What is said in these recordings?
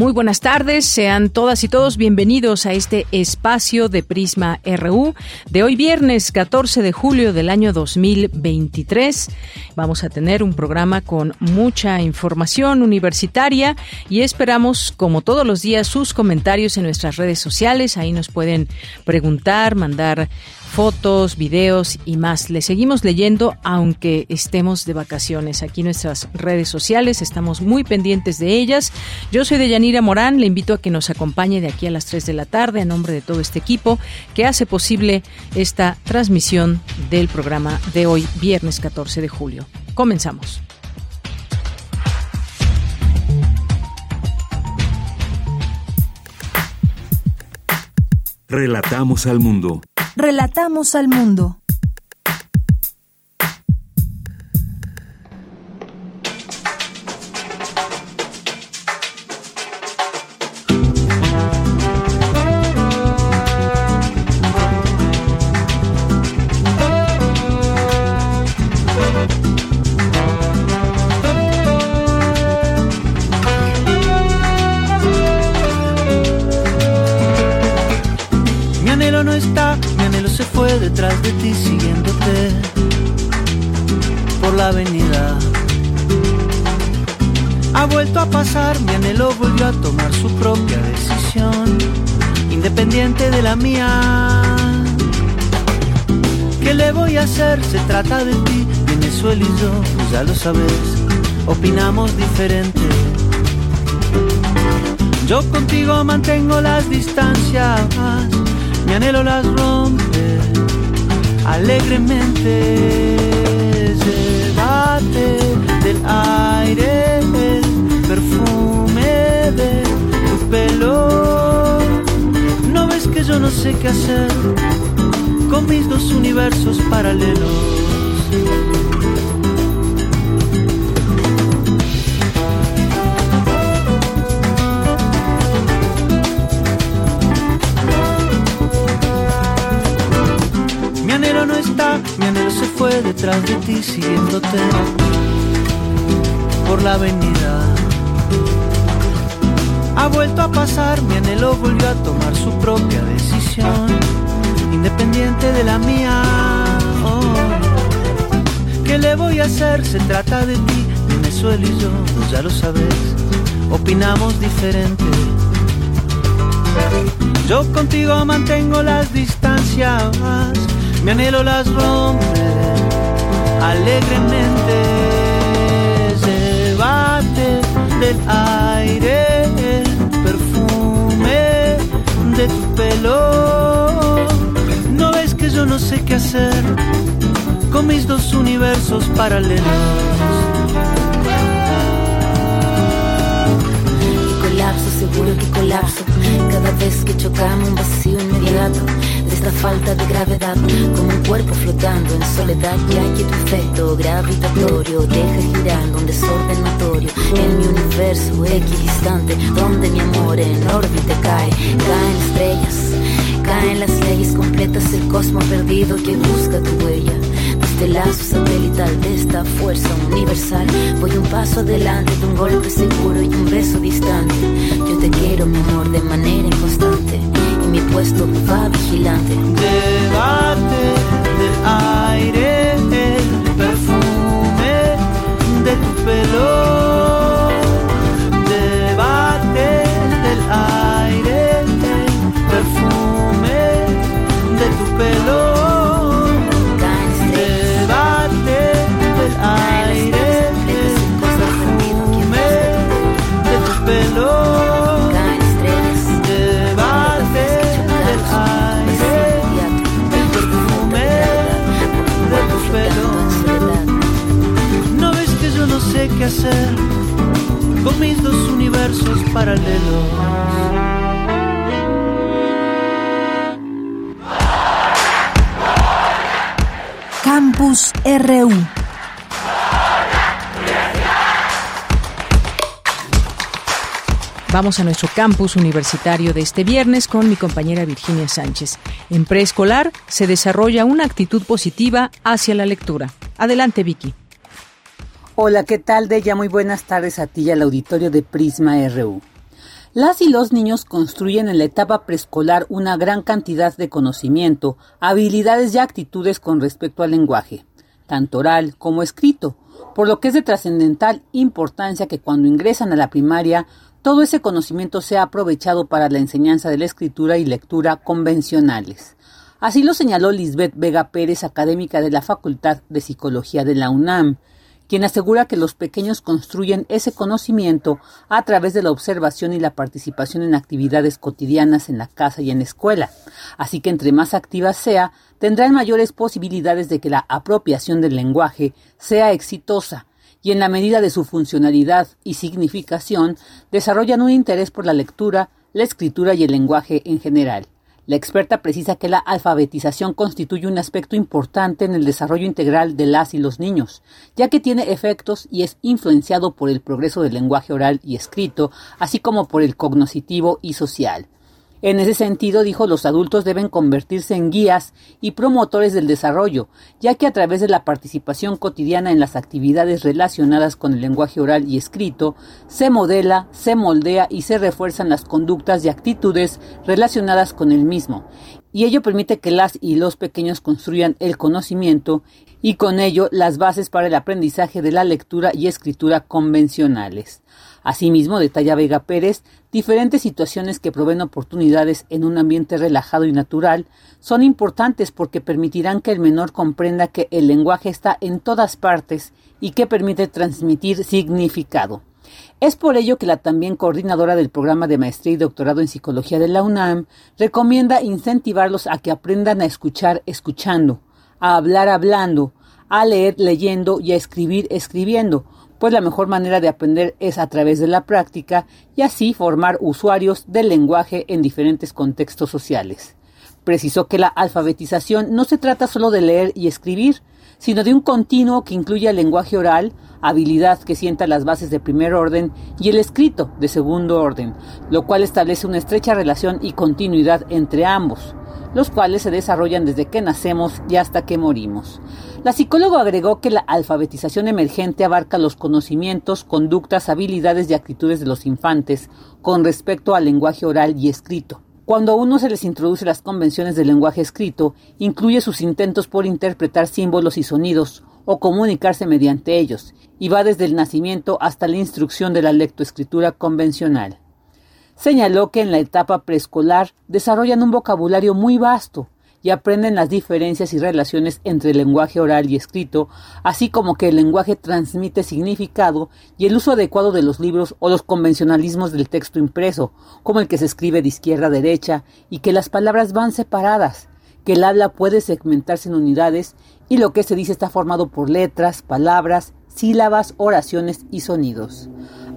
Muy buenas tardes, sean todas y todos bienvenidos a este espacio de Prisma RU de hoy viernes 14 de julio del año 2023. Vamos a tener un programa con mucha información universitaria y esperamos, como todos los días, sus comentarios en nuestras redes sociales. Ahí nos pueden preguntar, mandar fotos, videos y más. Le seguimos leyendo aunque estemos de vacaciones. Aquí nuestras redes sociales estamos muy pendientes de ellas. Yo soy Deyanira Morán, le invito a que nos acompañe de aquí a las 3 de la tarde a nombre de todo este equipo que hace posible esta transmisión del programa de hoy, viernes 14 de julio. Comenzamos. Relatamos al mundo. Relatamos al mundo. Sabes, opinamos diferente. Yo contigo mantengo las distancias, mi anhelo las rompe alegremente. Llévate del aire el perfume de tu pelo. No ves que yo no sé qué hacer con mis dos universos paralelos. Fue detrás de ti siguiéndote por la avenida. Ha vuelto a pasar, mi anhelo volvió a tomar su propia decisión, independiente de la mía. Oh. ¿Qué le voy a hacer? Se trata de ti, Venezuela y yo, ya lo sabes, opinamos diferente. Yo contigo mantengo las distancias, mi anhelo las rompe alegremente. Llévate del aire el perfume de tu pelo. No ves que yo no sé qué hacer con mis dos universos paralelos. colapso, seguro que colapso. Cada vez que chocamos un vacío inmediato de esta falta de gravedad, como un cuerpo flotando en soledad, ya que tu efecto gravitatorio deja girando un desorden notorio en mi universo equidistante, donde mi amor en órbita cae, caen estrellas. Caen las leyes completas del cosmos perdido que busca tu huella. Desde el lazo satelital de esta fuerza universal, voy un paso adelante de un golpe seguro y un beso distante. Yo te quiero, mi amor, de manera inconstante. Mi puesto va vigilante. Llévate del aire el perfume de tu pelo. Hacer con mis dos universos paralelos. Campus RU Vamos a nuestro campus universitario de este viernes con mi compañera Virginia Sánchez. En preescolar se desarrolla una actitud positiva hacia la lectura. Adelante, Vicky. Hola, ¿qué tal, Deya? Muy buenas tardes a ti y al auditorio de Prisma RU. Las y los niños construyen en la etapa preescolar una gran cantidad de conocimiento, habilidades y actitudes con respecto al lenguaje, tanto oral como escrito, por lo que es de trascendental importancia que cuando ingresan a la primaria todo ese conocimiento sea aprovechado para la enseñanza de la escritura y lectura convencionales. Así lo señaló Lisbeth Vega Pérez, académica de la Facultad de Psicología de la UNAM, quien asegura que los pequeños construyen ese conocimiento a través de la observación y la participación en actividades cotidianas en la casa y en la escuela. Así que entre más activa sea, tendrán mayores posibilidades de que la apropiación del lenguaje sea exitosa y en la medida de su funcionalidad y significación desarrollan un interés por la lectura, la escritura y el lenguaje en general. La experta precisa que la alfabetización constituye un aspecto importante en el desarrollo integral de las y los niños, ya que tiene efectos y es influenciado por el progreso del lenguaje oral y escrito, así como por el cognoscitivo y social. En ese sentido, dijo, los adultos deben convertirse en guías y promotores del desarrollo, ya que a través de la participación cotidiana en las actividades relacionadas con el lenguaje oral y escrito, se modela, se moldea y se refuerzan las conductas y actitudes relacionadas con el mismo, y ello permite que las y los pequeños construyan el conocimiento y con ello las bases para el aprendizaje de la lectura y escritura convencionales. Asimismo, detalla Vega Pérez, diferentes situaciones que proveen oportunidades en un ambiente relajado y natural son importantes porque permitirán que el menor comprenda que el lenguaje está en todas partes y que permite transmitir significado. Es por ello que la también coordinadora del programa de maestría y doctorado en psicología de la UNAM recomienda incentivarlos a que aprendan a escuchar escuchando, a hablar hablando, a leer leyendo y a escribir escribiendo, pues la mejor manera de aprender es a través de la práctica y así formar usuarios del lenguaje en diferentes contextos sociales. Precisó que la alfabetización no se trata solo de leer y escribir, sino de un continuo que incluye el lenguaje oral, habilidad que sienta las bases de primer orden, y el escrito de segundo orden, lo cual establece una estrecha relación y continuidad entre ambos, los cuales se desarrollan desde que nacemos y hasta que morimos. La psicóloga agregó que la alfabetización emergente abarca los conocimientos, conductas, habilidades y actitudes de los infantes con respecto al lenguaje oral y escrito. Cuando a uno se les introduce las convenciones del lenguaje escrito, incluye sus intentos por interpretar símbolos y sonidos o comunicarse mediante ellos, y va desde el nacimiento hasta la instrucción de la lectoescritura convencional. Señaló que en la etapa preescolar desarrollan un vocabulario muy vasto, y aprenden las diferencias y relaciones entre el lenguaje oral y escrito, así como que el lenguaje transmite significado y el uso adecuado de los libros o los convencionalismos del texto impreso, como el que se escribe de izquierda a derecha y que las palabras van separadas, que el habla puede segmentarse en unidades y lo que se dice está formado por letras, palabras, sílabas, oraciones y sonidos.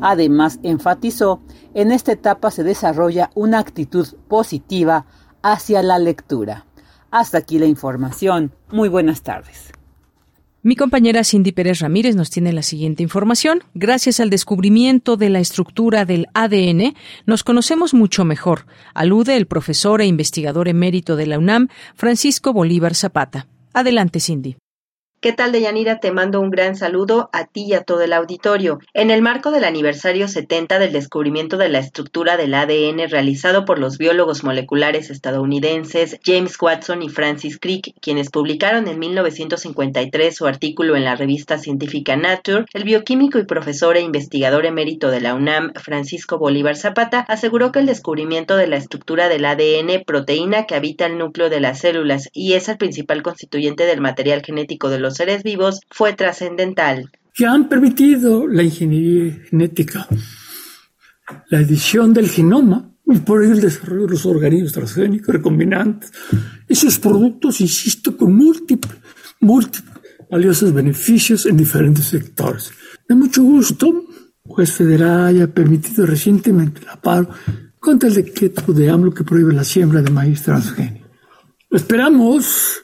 Además, enfatizó, en esta etapa se desarrolla una actitud positiva hacia la lectura. Hasta aquí la información. Muy buenas tardes. Mi compañera Cindy Pérez Ramírez nos tiene la siguiente información. Gracias al descubrimiento de la estructura del ADN, nos conocemos mucho mejor, alude el profesor e investigador emérito de la UNAM, Francisco Bolívar Zapata. Adelante, Cindy. ¿Qué tal, Deyanira? Te mando un gran saludo a ti y a todo el auditorio. En el marco del aniversario 70 del descubrimiento de la estructura del ADN realizado por los biólogos moleculares estadounidenses James Watson y Francis Crick, quienes publicaron en 1953 su artículo en la revista científica Nature, el bioquímico y profesor e investigador emérito de la UNAM, Francisco Bolívar Zapata, aseguró que el descubrimiento de la estructura del ADN, proteína que habita el núcleo de las células y es el principal constituyente del material genético de los seres vivos fue trascendental. Que han permitido la ingeniería genética, la edición del genoma y por ello el desarrollo de los organismos transgénicos recombinantes. Esos productos, insisto, con múltiples, múltiples valiosos beneficios en diferentes sectores. De mucho gusto, juez federal haya permitido recientemente el aparo contra el decreto de AMLO que prohíbe la siembra de maíz transgénico. Esperamos,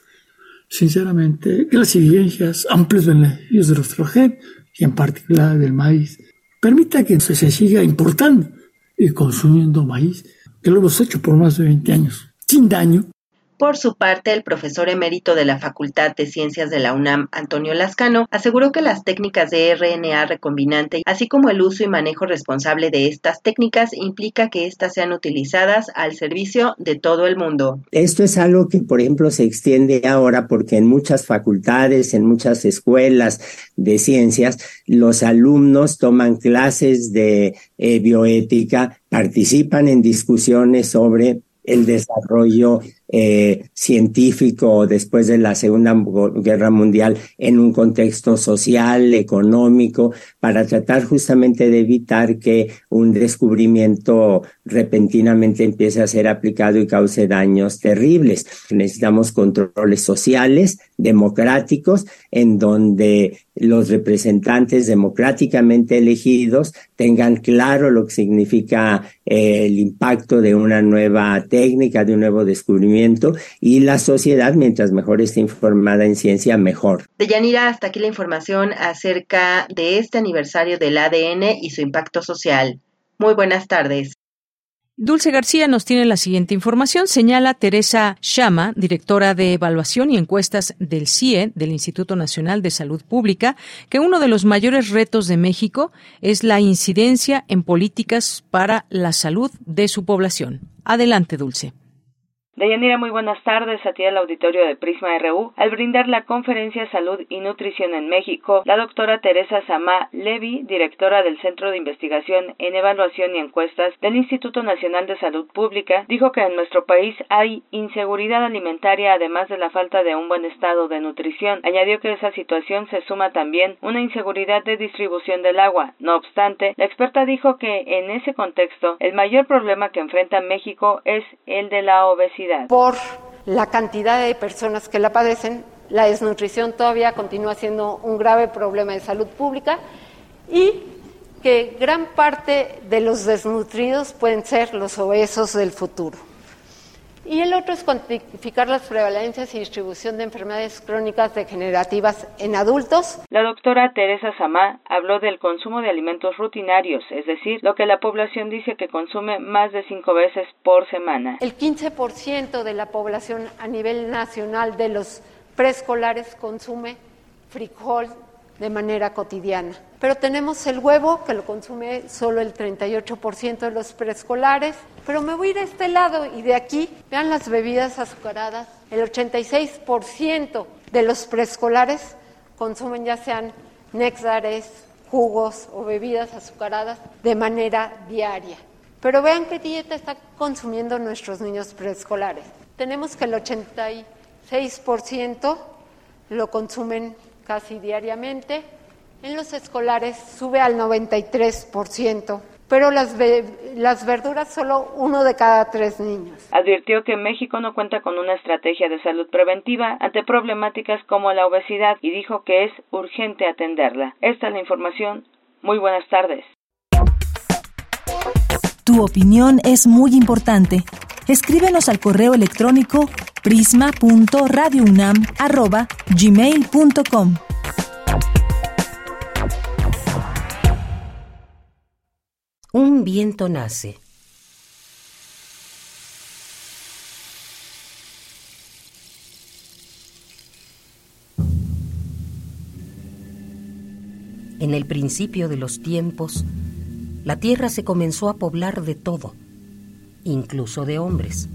sinceramente, que las evidencias amplios beneficios de nuestro gen, y en particular del maíz, permita que se siga importando y consumiendo maíz, que lo hemos hecho por más de 20 años, sin daño por su parte, el profesor emérito de la Facultad de Ciencias de la UNAM, Antonio Lascano, aseguró que las técnicas de RNA recombinante, así como el uso y manejo responsable de estas técnicas, implica que éstas sean utilizadas al servicio de todo el mundo. Esto es algo que, por ejemplo, se extiende ahora porque en muchas facultades, en muchas escuelas de ciencias, los alumnos toman clases de eh, bioética, participan en discusiones sobre el desarrollo eh, científico después de la Segunda Guerra Mundial en un contexto social, económico, para tratar justamente de evitar que un descubrimiento repentinamente empiece a ser aplicado y cause daños terribles. Necesitamos controles sociales, democráticos, en donde los representantes democráticamente elegidos tengan claro lo que significa eh, el impacto de una nueva técnica, de un nuevo descubrimiento y la sociedad, mientras mejor esté informada en ciencia, mejor. Deyanira, hasta aquí la información acerca de este aniversario del ADN y su impacto social. Muy buenas tardes. Dulce García nos tiene la siguiente información. Señala Teresa Shama, directora de Evaluación y Encuestas del CIE, del Instituto Nacional de Salud Pública, que uno de los mayores retos de México es la incidencia en políticas para la salud de su población. Adelante, Dulce. Deyanira, muy buenas tardes a ti al auditorio de Prisma RU. Al brindar la conferencia Salud y Nutrición en México, la doctora Teresa Samá Levi, directora del Centro de Investigación en Evaluación y Encuestas del Instituto Nacional de Salud Pública, dijo que en nuestro país hay inseguridad alimentaria además de la falta de un buen estado de nutrición. Añadió que esa situación se suma también una inseguridad de distribución del agua. No obstante, la experta dijo que en ese contexto el mayor problema que enfrenta México es el de la obesidad por la cantidad de personas que la padecen, la desnutrición todavía continúa siendo un grave problema de salud pública y que gran parte de los desnutridos pueden ser los obesos del futuro. Y el otro es cuantificar las prevalencias y distribución de enfermedades crónicas degenerativas en adultos. La doctora Teresa Samá habló del consumo de alimentos rutinarios, es decir, lo que la población dice que consume más de cinco veces por semana. El 15% de la población a nivel nacional de los preescolares consume frijol de manera cotidiana. Pero tenemos el huevo, que lo consume solo el 38% de los preescolares. Pero me voy a ir a este lado y de aquí, vean las bebidas azucaradas. El 86% de los preescolares consumen ya sean néctares, jugos o bebidas azucaradas de manera diaria. Pero vean qué dieta está consumiendo nuestros niños preescolares. Tenemos que el 86% lo consumen casi diariamente, en los escolares sube al 93%, pero las, las verduras solo uno de cada tres niños. Advirtió que México no cuenta con una estrategia de salud preventiva ante problemáticas como la obesidad y dijo que es urgente atenderla. Esta es la información. Muy buenas tardes. Tu opinión es muy importante. Escríbenos al correo electrónico prisma.radiounam@gmail.com. Un viento nace. En el principio de los tiempos, la tierra se comenzó a poblar de todo, incluso de hombres,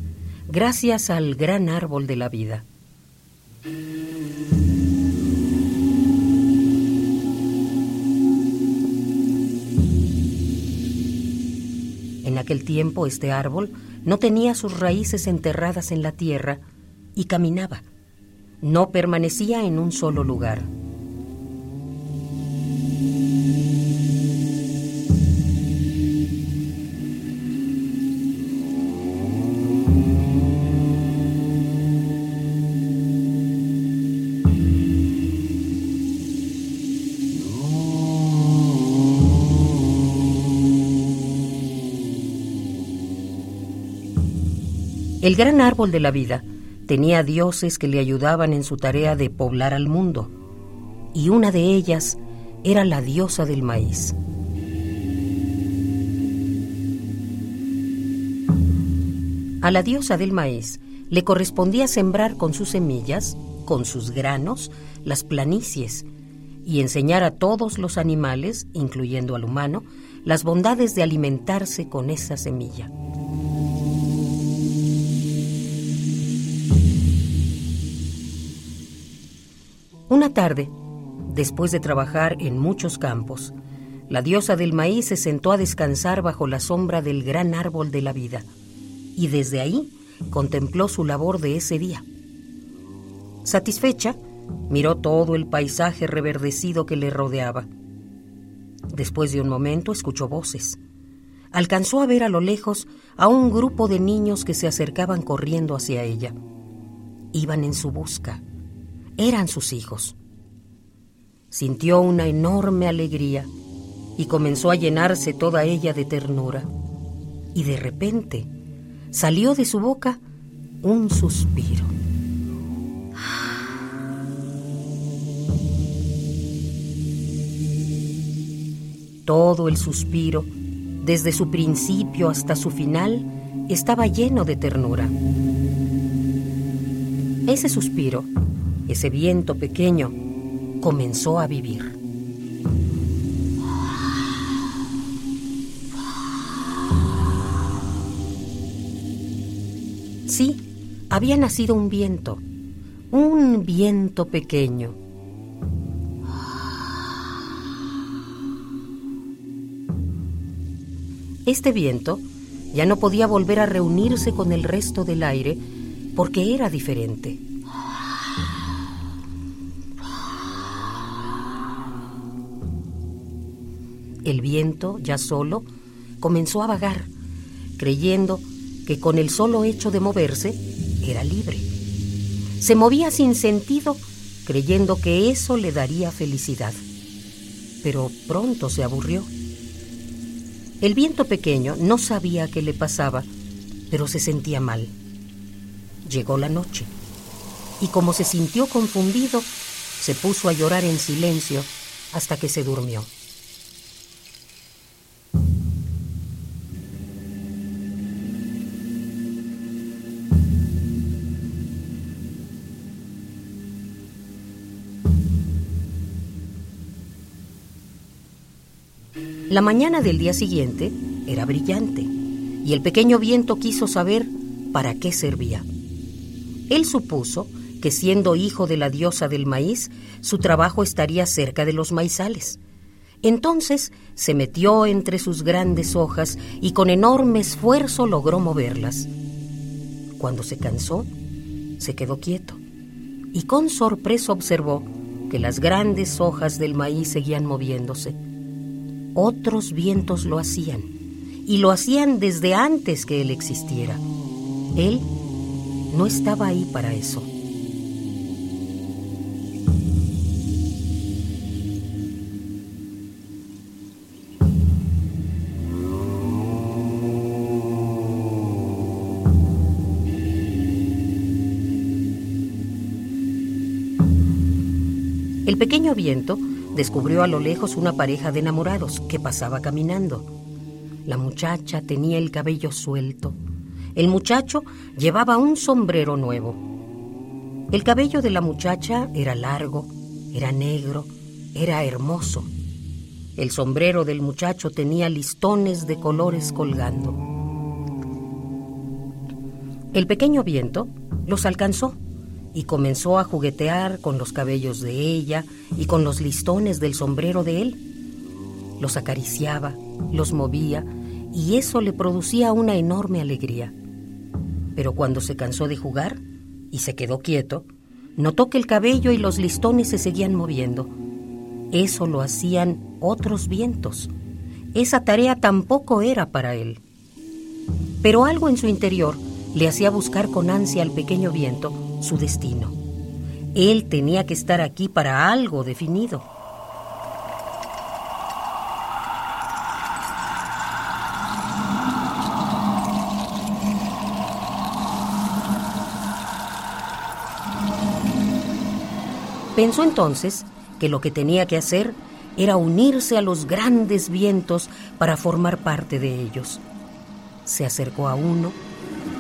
gracias al gran árbol de la vida. Aquel tiempo este árbol no tenía sus raíces enterradas en la tierra y caminaba. No permanecía en un solo lugar. El gran árbol de la vida tenía dioses que le ayudaban en su tarea de poblar al mundo, y una de ellas era la diosa del maíz. A la diosa del maíz le correspondía sembrar con sus semillas, con sus granos, las planicies y enseñar a todos los animales, incluyendo al humano, las bondades de alimentarse con esa semilla. Una tarde, después de trabajar en muchos campos, la diosa del maíz se sentó a descansar bajo la sombra del gran árbol de la vida y desde ahí contempló su labor de ese día. Satisfecha, miró todo el paisaje reverdecido que le rodeaba. Después de un momento escuchó voces. Alcanzó a ver a lo lejos a un grupo de niños que se acercaban corriendo hacia ella. Iban en su busca. Eran sus hijos. Sintió una enorme alegría y comenzó a llenarse toda ella de ternura. Y de repente salió de su boca un suspiro. Todo el suspiro, desde su principio hasta su final, estaba lleno de ternura. Ese suspiro, ese viento pequeño, comenzó a vivir. Sí, había nacido un viento, un viento pequeño. Este viento ya no podía volver a reunirse con el resto del aire porque era diferente. El viento, ya solo, comenzó a vagar, creyendo que con el solo hecho de moverse era libre. Se movía sin sentido, creyendo que eso le daría felicidad. Pero pronto se aburrió. El viento pequeño no sabía qué le pasaba, pero se sentía mal. Llegó la noche, y como se sintió confundido, se puso a llorar en silencio hasta que se durmió. La mañana del día siguiente era brillante y el pequeño viento quiso saber para qué servía. Él supuso que siendo hijo de la diosa del maíz, su trabajo estaría cerca de los maizales. Entonces se metió entre sus grandes hojas y con enorme esfuerzo logró moverlas. Cuando se cansó, se quedó quieto y con sorpresa observó que las grandes hojas del maíz seguían moviéndose otros vientos lo hacían, y lo hacían desde antes que él existiera. Él no estaba ahí para eso. El pequeño viento descubrió a lo lejos una pareja de enamorados que pasaba caminando. La muchacha tenía el cabello suelto. El muchacho llevaba un sombrero nuevo. El cabello de la muchacha era largo, era negro, era hermoso. El sombrero del muchacho tenía listones de colores colgando. El pequeño viento los alcanzó y comenzó a juguetear con los cabellos de ella y con los listones del sombrero de él. Los acariciaba, los movía y eso le producía una enorme alegría. Pero cuando se cansó de jugar y se quedó quieto, notó que el cabello y los listones se seguían moviendo. Eso lo hacían otros vientos. Esa tarea tampoco era para él. Pero algo en su interior le hacía buscar con ansia al pequeño viento su destino. Él tenía que estar aquí para algo definido. Pensó entonces que lo que tenía que hacer era unirse a los grandes vientos para formar parte de ellos. Se acercó a uno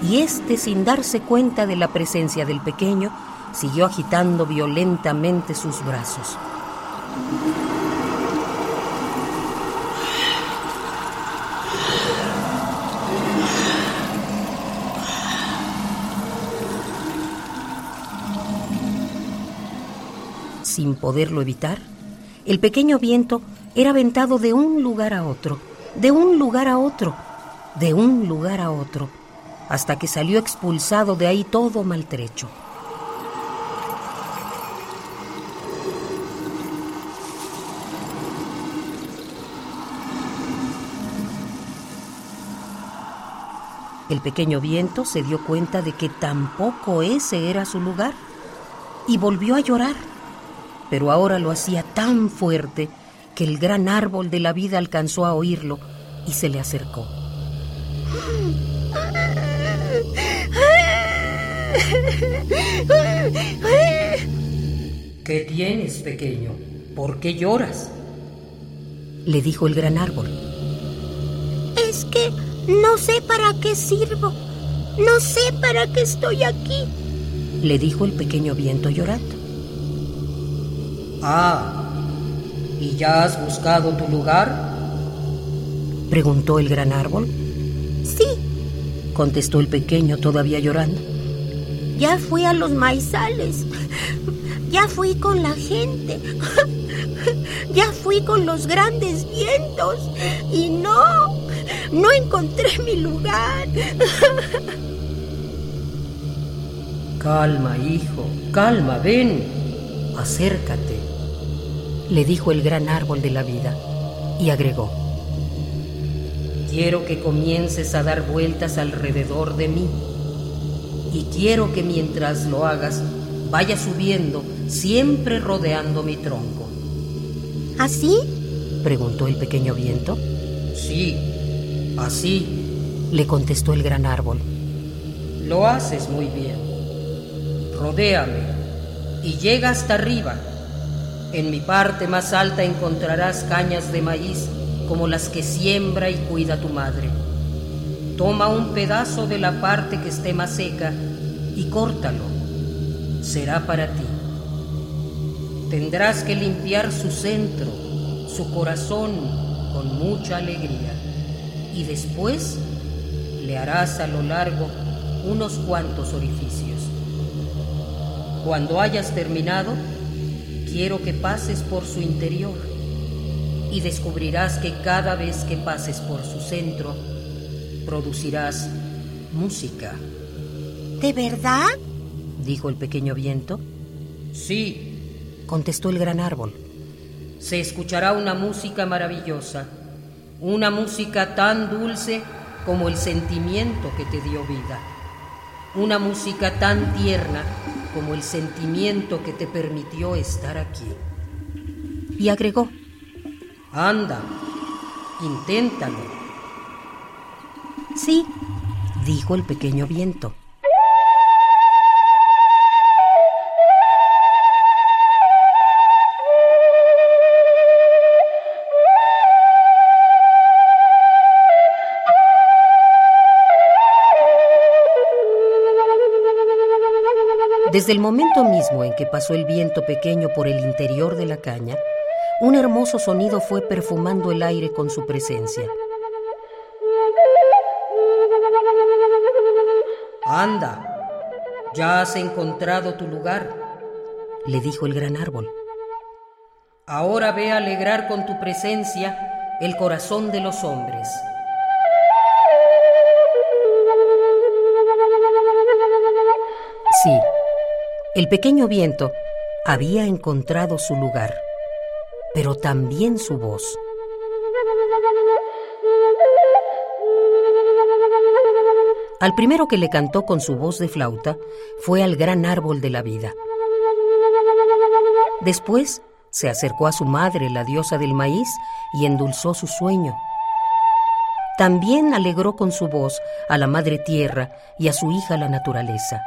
y éste, sin darse cuenta de la presencia del pequeño, siguió agitando violentamente sus brazos. Sin poderlo evitar, el pequeño viento era aventado de un lugar a otro, de un lugar a otro, de un lugar a otro, hasta que salió expulsado de ahí todo maltrecho. El pequeño viento se dio cuenta de que tampoco ese era su lugar y volvió a llorar, pero ahora lo hacía tan fuerte que el gran árbol de la vida alcanzó a oírlo y se le acercó. ¿Qué tienes, pequeño? ¿Por qué lloras? Le dijo el gran árbol. Es que no sé para qué sirvo. No sé para qué estoy aquí. Le dijo el pequeño viento llorando. Ah, ¿y ya has buscado tu lugar? Preguntó el gran árbol. Sí, contestó el pequeño todavía llorando. Ya fui a los maizales. Ya fui con la gente. Ya fui con los grandes vientos. Y no, no encontré mi lugar. Calma, hijo, calma, ven, acércate, le dijo el gran árbol de la vida y agregó. Quiero que comiences a dar vueltas alrededor de mí y quiero que mientras lo hagas vayas subiendo, siempre rodeando mi tronco. ¿Así? preguntó el pequeño viento. Sí, Así, le contestó el gran árbol. Lo haces muy bien. Rodéame y llega hasta arriba. En mi parte más alta encontrarás cañas de maíz como las que siembra y cuida tu madre. Toma un pedazo de la parte que esté más seca y córtalo. Será para ti. Tendrás que limpiar su centro, su corazón, con mucha alegría y después le harás a lo largo unos cuantos orificios. Cuando hayas terminado, quiero que pases por su interior y descubrirás que cada vez que pases por su centro, producirás música. ¿De verdad? dijo el pequeño viento. Sí, contestó el gran árbol. Se escuchará una música maravillosa una música tan dulce como el sentimiento que te dio vida, una música tan tierna como el sentimiento que te permitió estar aquí. Y agregó, anda, inténtalo. Sí, dijo el pequeño viento. Desde el momento mismo en que pasó el viento pequeño por el interior de la caña, un hermoso sonido fue perfumando el aire con su presencia. Anda, ya has encontrado tu lugar, le dijo el gran árbol. Ahora ve a alegrar con tu presencia el corazón de los hombres. Sí, el pequeño viento había encontrado su lugar, pero también su voz. Al primero que le cantó con su voz de flauta fue al gran árbol de la vida. Después se acercó a su madre, la diosa del maíz, y endulzó su sueño. También alegró con su voz a la madre tierra y a su hija la naturaleza.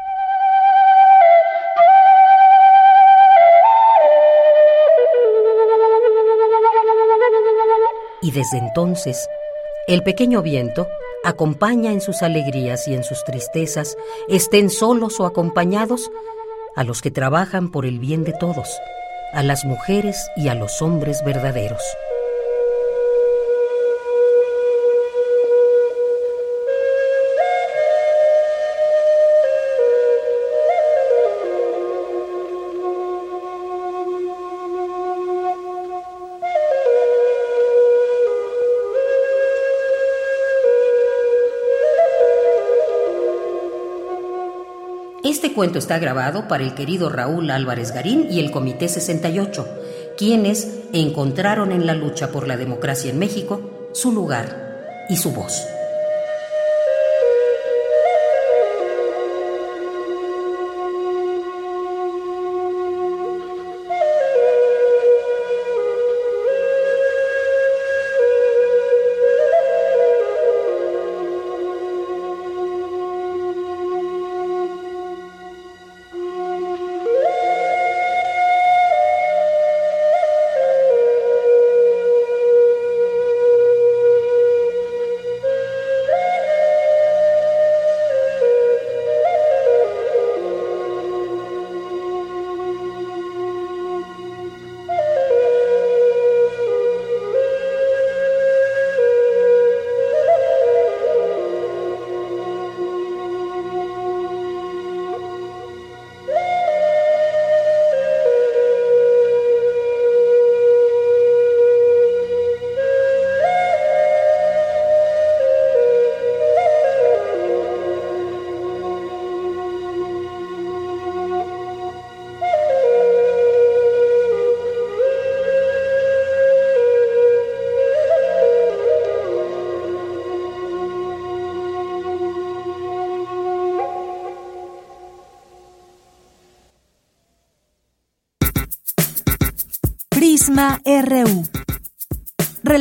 Desde entonces, el pequeño viento acompaña en sus alegrías y en sus tristezas, estén solos o acompañados, a los que trabajan por el bien de todos, a las mujeres y a los hombres verdaderos. Cuento está grabado para el querido Raúl Álvarez Garín y el Comité 68, quienes encontraron en la lucha por la democracia en México su lugar y su voz.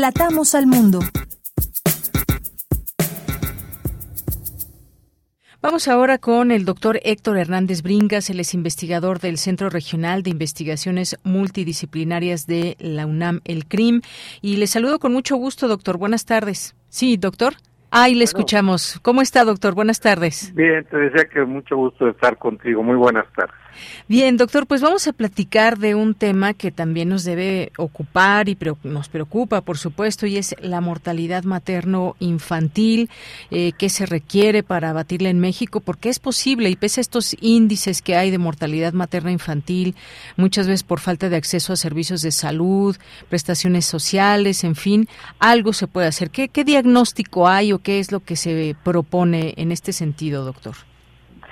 Relatamos al mundo. Vamos ahora con el doctor Héctor Hernández Bringas, él es investigador del Centro Regional de Investigaciones Multidisciplinarias de la UNAM, el CRIM. Y le saludo con mucho gusto, doctor. Buenas tardes. Sí, doctor. Ahí le escuchamos. ¿Cómo está, doctor? Buenas tardes. Bien, te decía que mucho gusto estar contigo. Muy buenas tardes. Bien, doctor, pues vamos a platicar de un tema que también nos debe ocupar y nos preocupa, por supuesto, y es la mortalidad materno-infantil, eh, que se requiere para abatirla en México, porque es posible, y pese a estos índices que hay de mortalidad materna-infantil, muchas veces por falta de acceso a servicios de salud, prestaciones sociales, en fin, algo se puede hacer. ¿Qué, qué diagnóstico hay o qué es lo que se propone en este sentido, doctor?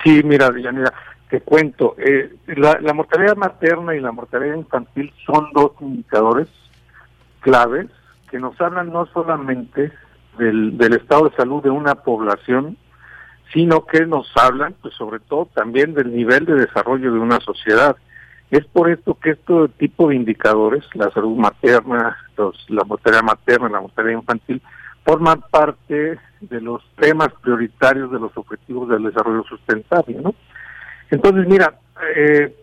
Sí, mira, mira te cuento, eh, la, mortalidad materna y la mortalidad infantil son dos indicadores claves que nos hablan no solamente del, del estado de salud de una población, sino que nos hablan, pues sobre todo también del nivel de desarrollo de una sociedad. Es por esto que este tipo de indicadores, la salud materna, la mortalidad materna, la mortalidad infantil, forman parte de los temas prioritarios de los objetivos del desarrollo sustentable, ¿no? Entonces, mira, eh,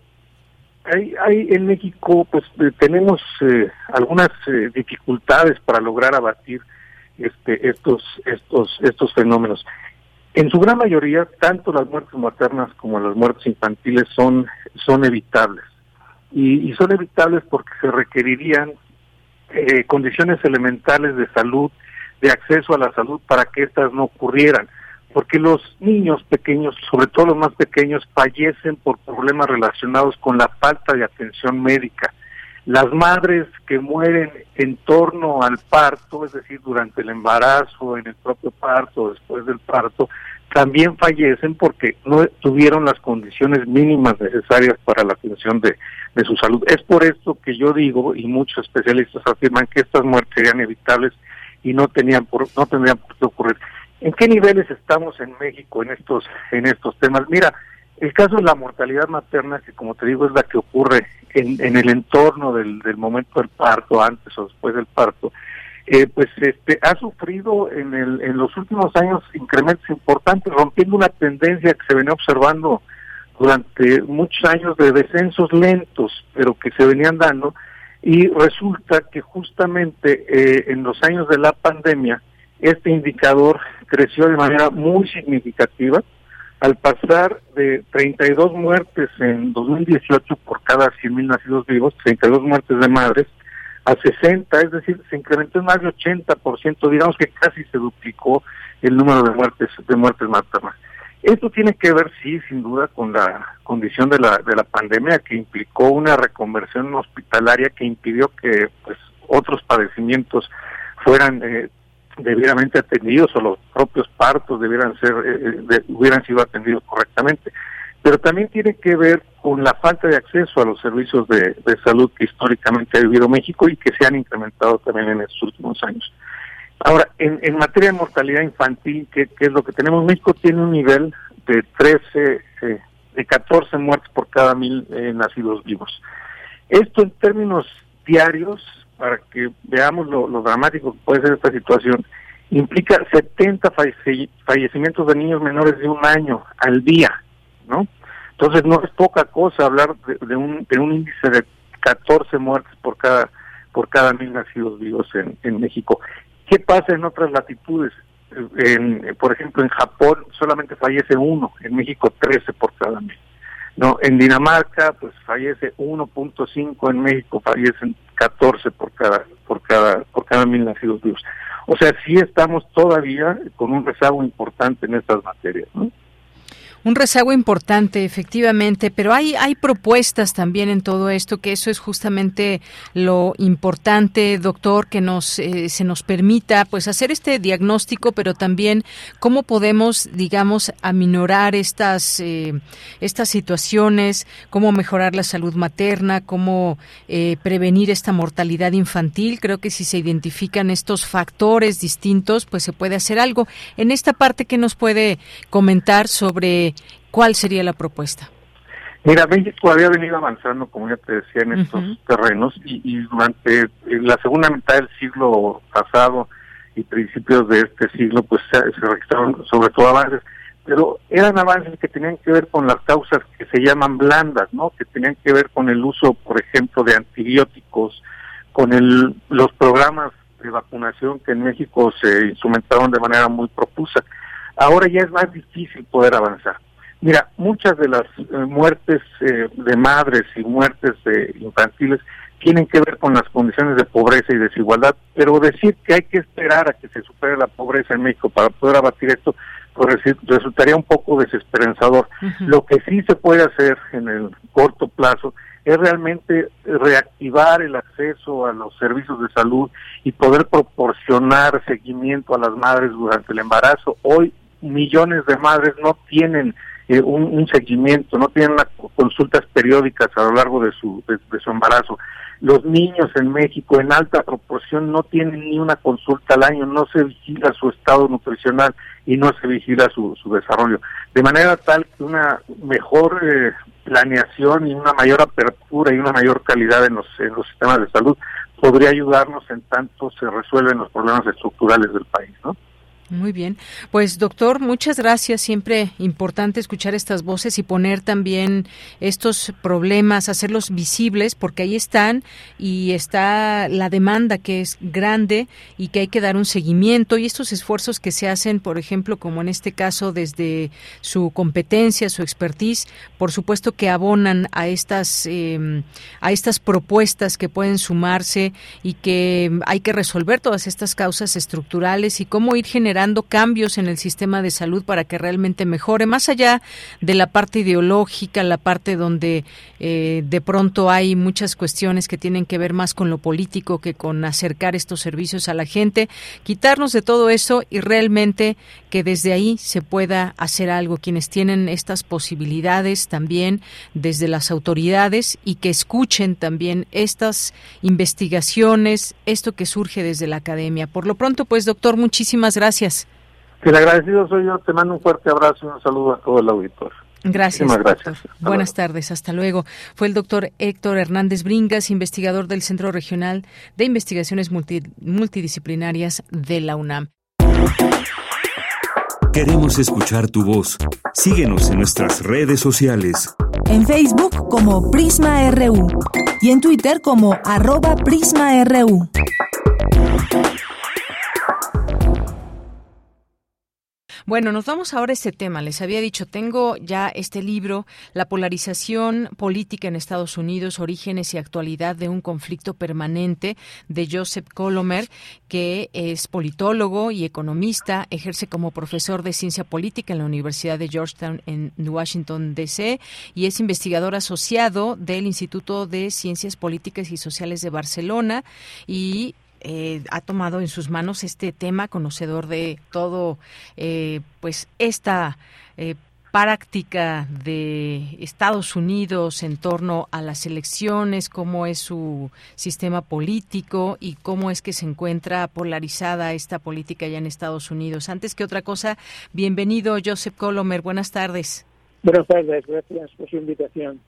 hay, hay en México, pues eh, tenemos eh, algunas eh, dificultades para lograr abatir este, estos, estos, estos fenómenos. En su gran mayoría, tanto las muertes maternas como las muertes infantiles son, son evitables. Y, y son evitables porque se requerirían eh, condiciones elementales de salud, de acceso a la salud para que éstas no ocurrieran porque los niños pequeños, sobre todo los más pequeños, fallecen por problemas relacionados con la falta de atención médica. Las madres que mueren en torno al parto, es decir, durante el embarazo, en el propio parto, después del parto, también fallecen porque no tuvieron las condiciones mínimas necesarias para la atención de, de su salud. Es por esto que yo digo, y muchos especialistas afirman que estas muertes serían evitables y no tenían por, no tendrían por qué ocurrir. ¿En qué niveles estamos en México en estos en estos temas? Mira, el caso de la mortalidad materna, que como te digo es la que ocurre en, en el entorno del, del, momento del parto, antes o después del parto, eh, pues este ha sufrido en, el, en los últimos años incrementos importantes, rompiendo una tendencia que se venía observando durante muchos años de descensos lentos, pero que se venían dando Y resulta que justamente eh, en los años de la pandemia, este indicador creció de manera muy significativa al pasar de 32 muertes en 2018 por cada 100.000 nacidos vivos, 32 muertes de madres, a 60, es decir, se incrementó en más de 80%, digamos que casi se duplicó el número de muertes de muertes maternas. Esto tiene que ver, sí, sin duda, con la condición de la, de la pandemia que implicó una reconversión hospitalaria que impidió que pues, otros padecimientos fueran eh, debidamente atendidos o los propios partos debieran ser eh, eh, hubieran sido atendidos correctamente pero también tiene que ver con la falta de acceso a los servicios de, salud que históricamente ha vivido México y que se han incrementado también en estos últimos años. Ahora, en, en materia de mortalidad infantil, que, es lo que tenemos, México tiene un nivel de 13, eh, de 14 muertes por cada mil nacidos vivos. Esto en términos diarios para que veamos lo, dramático que puede ser esta situación, implica 70 fallecimientos de niños menores de un año al día, ¿no? Entonces no es poca cosa hablar de, un, de un índice de 14 muertes por cada por cada mil nacidos vivos en, en México. ¿Qué pasa en otras latitudes? En, por ejemplo, en Japón solamente fallece uno, en México 13 por cada mil. No, en Dinamarca pues fallece 1.5, en México fallecen 14 por cada por cada por cada mil nacidos vivos. O sea, sí estamos todavía con un rezago importante en estas materias, ¿no? Un rezago importante, efectivamente, pero hay, hay propuestas también en todo esto, que eso es justamente lo importante, doctor, que nos, eh, se nos permita pues hacer este diagnóstico, pero también cómo podemos, digamos, aminorar estas, eh, estas situaciones, cómo mejorar la salud materna, cómo eh, prevenir esta mortalidad infantil. Creo que si se identifican estos factores distintos, pues se puede hacer algo. En esta parte, ¿qué nos puede comentar sobre ¿Cuál sería la propuesta? Mira, México había venido avanzando, como ya te decía, en estos terrenos y, durante la segunda mitad del siglo pasado y principios de este siglo, pues se, registraron sobre todo avances, pero eran avances que tenían que ver con las causas que se llaman blandas, ¿no? Que tenían que ver con el uso, por ejemplo, de antibióticos, con el, los programas de vacunación que en México se instrumentaron de manera muy profusa. Ahora ya es más difícil poder avanzar. Mira, muchas de las eh, muertes eh, de madres y muertes de infantiles tienen que ver con las condiciones de pobreza y desigualdad, pero decir que hay que esperar a que se supere la pobreza en México para poder abatir esto, pues resultaría un poco desesperanzador. Lo que sí se puede hacer en el corto plazo es realmente reactivar el acceso a los servicios de salud y poder proporcionar seguimiento a las madres durante el embarazo. Hoy millones de madres no tienen eh, un, seguimiento, no tienen consultas periódicas a lo largo de su, de, su embarazo. Los niños en México en alta proporción no tienen ni una consulta al año, no se vigila su estado nutricional y no se vigila su, su desarrollo. De manera tal que una mejor eh, planeación y una mayor apertura y una mayor calidad en los, en los sistemas de salud podría ayudarnos en tanto se resuelven los problemas estructurales del país, ¿no? Muy bien. Pues doctor, muchas gracias. Siempre importante escuchar estas voces y poner también estos problemas, hacerlos visibles, porque ahí están y está la demanda que es grande y que hay que dar un seguimiento y estos esfuerzos que se hacen, por ejemplo, como en este caso desde su competencia, su expertise, por supuesto que abonan a estas em, a estas propuestas que pueden sumarse y que hay que resolver todas estas causas estructurales y cómo ir generando cambios en el sistema de salud para que realmente mejore, más allá de la parte ideológica, la parte donde eh, de pronto hay muchas cuestiones que tienen que ver más con lo político que con acercar estos servicios a la gente, quitarnos de todo eso y realmente que desde ahí se pueda hacer algo, quienes tienen estas posibilidades también desde las autoridades y que escuchen también estas investigaciones, esto que surge desde la academia. Por lo pronto, pues doctor, muchísimas gracias. El agradecido soy yo. Te mando un fuerte abrazo y un saludo a todo el auditor. Gracias. gracias. Buenas tardes, hasta luego. Fue el doctor Héctor Hernández Bringas, investigador del Centro Regional de Investigaciones Multidisciplinarias de la UNAM. Queremos escuchar tu voz. Síguenos en nuestras redes sociales. En Facebook como Prisma RU y en Twitter como arroba PrismaRU. Bueno, nos vamos ahora a este tema. Les había dicho, tengo ya este libro, La polarización política en Estados Unidos, orígenes y actualidad de un conflicto permanente, de Joseph Colomer, que es politólogo y economista, ejerce como profesor de ciencia política en la Universidad de Georgetown en Washington, D.C., y es investigador asociado del Instituto de Ciencias Políticas y Sociales de Barcelona y eh, ha tomado en sus manos este tema, conocedor de todo, eh, pues esta eh, práctica de Estados Unidos en torno a las elecciones, cómo es su sistema político y cómo es que se encuentra polarizada esta política ya en Estados Unidos. Antes que otra cosa, bienvenido Joseph Colomer, buenas tardes. Buenas tardes, gracias por su invitación.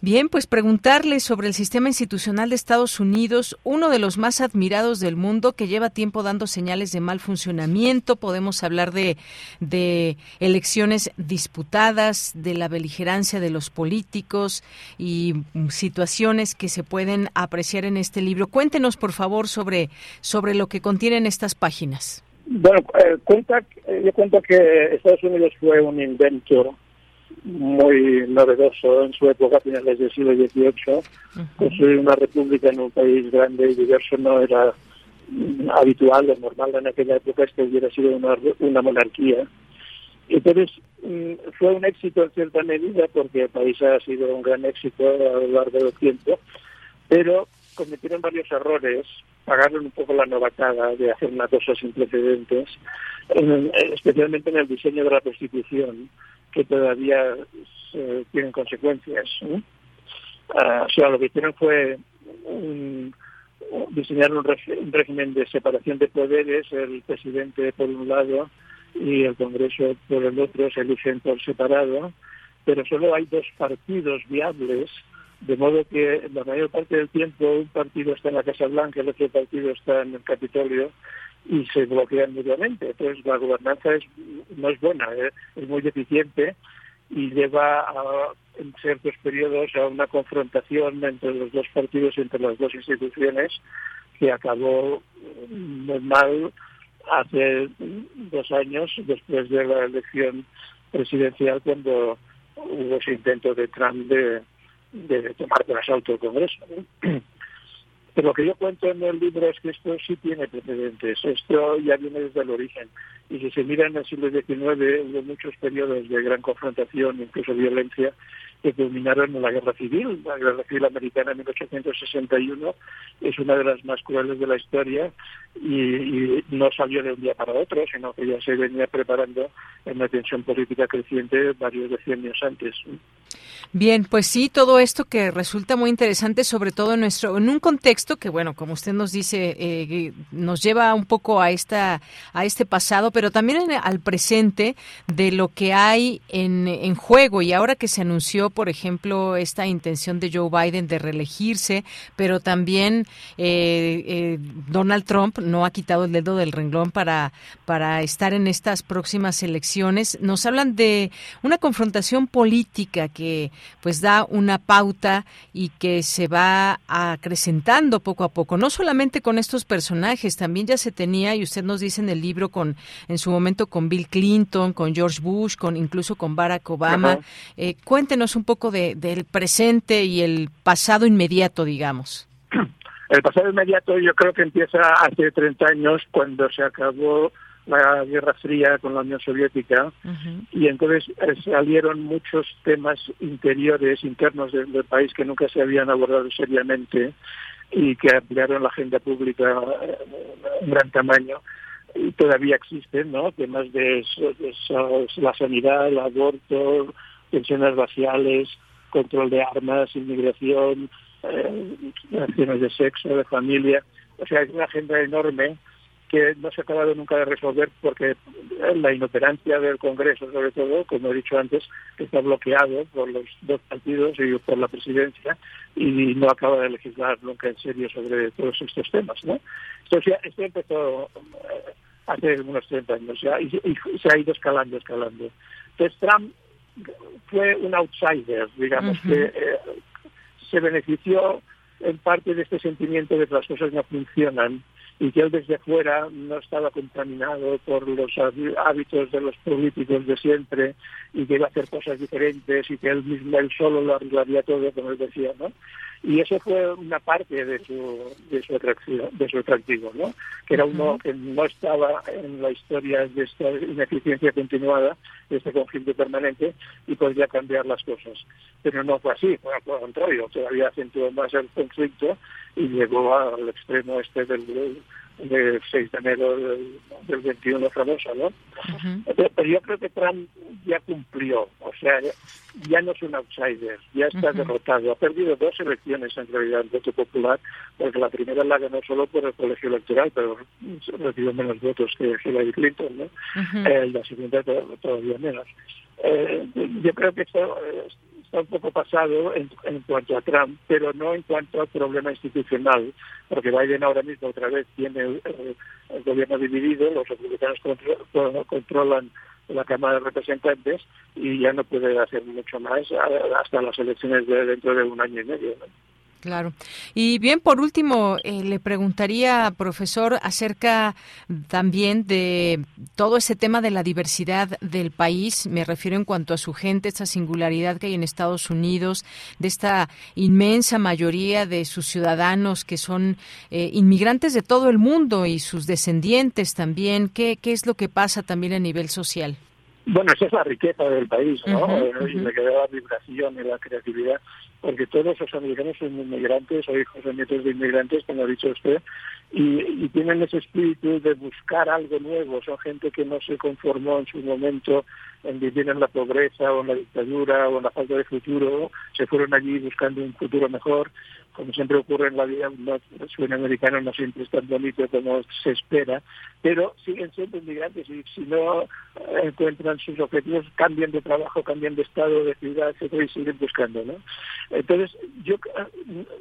Bien, pues preguntarle sobre el sistema institucional de Estados Unidos, uno de los más admirados del mundo, que lleva tiempo dando señales de mal funcionamiento. Podemos hablar de, de elecciones disputadas, de la beligerancia de los políticos y situaciones que se pueden apreciar en este libro. Cuéntenos, por favor, sobre, sobre lo que contienen estas páginas. Bueno, eh, cuenta, eh, yo cuento que Estados Unidos fue un invento muy novedoso en su época, a finales del siglo XVIII. Construir una república en un país grande y diverso no era mm, habitual o normal en aquella época, es que hubiera sido una, una monarquía. Entonces, mm, fue un éxito en cierta medida porque el país ha sido un gran éxito a lo largo del tiempo, pero cometieron varios errores, pagaron un poco la novatada de hacer una cosa sin precedentes, especialmente en el diseño de la Constitución, que todavía tienen consecuencias. Ah, o sea, lo que hicieron fue diseñar un, régimen de separación de poderes, el presidente por un lado y el Congreso por el otro se eligen por separado, pero solo hay dos partidos viables, de modo que la mayor parte del tiempo un partido está en la Casa Blanca, el otro partido está en el Capitolio, y se bloquean mutuamente. Entonces la gobernanza es, no es buena, ¿eh? es muy deficiente y lleva a, en ciertos periodos a una confrontación entre los dos partidos, entre las dos instituciones, que acabó muy mal hace dos años, después de la elección presidencial, cuando hubo ese intento de Trump de, de tomar por asalto el Congreso. Pero lo que yo cuento en el libro es que esto sí tiene precedentes, esto ya viene desde el origen. Y si se mira en el siglo XIX hubo muchos periodos de gran confrontación, incluso violencia, que culminaron en la Guerra Civil. La Guerra Civil Americana en 1861 es una de las más crueles de la historia y, no salió de un día para otro, sino que ya se venía preparando en una tensión política creciente varios decenios antes. Bien, pues sí, todo esto que resulta muy interesante, sobre todo en nuestro, en un contexto que, bueno, como usted nos dice, eh, nos lleva un poco a esta, a este pasado, pero también al presente de lo que hay en, en juego. Y ahora que se anunció, por ejemplo, esta intención de Joe Biden de reelegirse, pero también eh, eh, Donald Trump no ha quitado el dedo del renglón para, para estar en estas próximas elecciones. Nos hablan de una confrontación política que pues da una pauta y que se va acrecentando poco a poco, no solamente con estos personajes, también ya se tenía, y usted nos dice en el libro, con en su momento con Bill Clinton, con George Bush, con incluso con Barack Obama. Eh, cuéntenos un poco de, del presente y el pasado inmediato, digamos. El pasado inmediato yo creo que empieza hace 30 años, cuando se acabó la Guerra Fría con la Unión Soviética y entonces eh, salieron muchos temas interiores, internos del, país que nunca se habían abordado seriamente y que ampliaron la agenda pública eh, en gran tamaño y todavía existen, ¿no? Temas de, la sanidad, el aborto, pensiones raciales, control de armas, inmigración, eh, acciones de sexo, de familia. O sea, es una agenda enorme que no se ha acabado nunca de resolver porque la inoperancia del Congreso, sobre todo, como he dicho antes, está bloqueado por los dos partidos y por la presidencia y no acaba de legislar nunca en serio sobre todos estos temas. ¿no? Entonces, esto empezó eh, hace unos 30 años ya y, se ha ido escalando, escalando. Entonces, Trump fue un outsider, digamos, que eh, se benefició en parte de este sentimiento de que las cosas no funcionan y que él desde fuera no estaba contaminado por los hábitos de los políticos de siempre y que iba a hacer cosas diferentes y que él mismo, él solo lo arreglaría todo, como él decía, ¿no? y eso fue una parte de su de su atracción de su atractivo no que era uno que no estaba en la historia de esta ineficiencia continuada de este conflicto permanente y podría cambiar las cosas. Pero no fue así fue al contrario todavía acentuó más el conflicto y llegó al extremo este del del 6 de enero del, 21 famoso, ¿no? pero, yo creo que Trump ya cumplió, o sea, ya, no es un outsider, ya está derrotado. Ha perdido dos elecciones en realidad en voto popular, porque la primera la ganó solo por el colegio electoral, pero recibió menos votos que Hillary Clinton, ¿no? Eh, la segunda todavía menos. Eh, yo creo que esto un poco pasado en, cuanto a Trump, pero no en cuanto al problema institucional, porque Biden ahora mismo otra vez tiene el, gobierno dividido, los republicanos controlan la Cámara de Representantes y ya no puede hacer mucho más hasta las elecciones de dentro de un año y medio. Claro. Y bien, por último, eh, le preguntaría, profesor, acerca también de todo ese tema de la diversidad del país. Me refiero en cuanto a su gente, esta singularidad que hay en Estados Unidos, de esta inmensa mayoría de sus ciudadanos que son eh, inmigrantes de todo el mundo y sus descendientes también. ¿Qué, ¿Qué es lo que pasa también a nivel social? Bueno, esa es la riqueza del país, ¿no? Y me queda la vibración y la creatividad porque todos los americanos son inmigrantes o hijos o nietos de inmigrantes, como ha dicho usted, y, tienen ese espíritu de buscar algo nuevo. Son gente que no se conformó en su momento en vivir en la pobreza o en la dictadura o en la falta de futuro, se fueron allí buscando un futuro mejor. Como siempre ocurre en la vida, el sueño americano no siempre es tan bonito como se espera, pero siguen siendo inmigrantes y si no encuentran sus objetivos, cambian de trabajo, cambian de estado, de ciudad, etcétera, y siguen buscando. ¿no? Entonces, yo,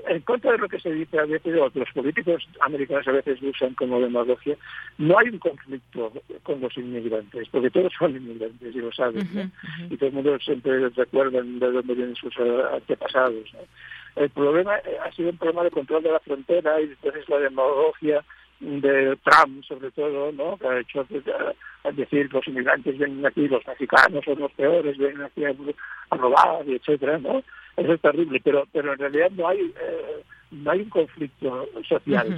en contra de lo que se dice a veces, o los políticos americanos a veces usan como demagogia, no hay un conflicto con los inmigrantes, porque todos son inmigrantes y lo saben, y todo el mundo siempre recuerda de dónde vienen sus antepasados. El problema eh, ha sido un problema de control de la frontera y entonces la demagogia de Trump, sobre todo, ¿no? que ha hecho decir los inmigrantes vienen aquí, los mexicanos son los peores, vienen aquí a, robar, y etcétera, ¿no? Eso es terrible, pero pero en realidad no hay eh, no hay un conflicto social.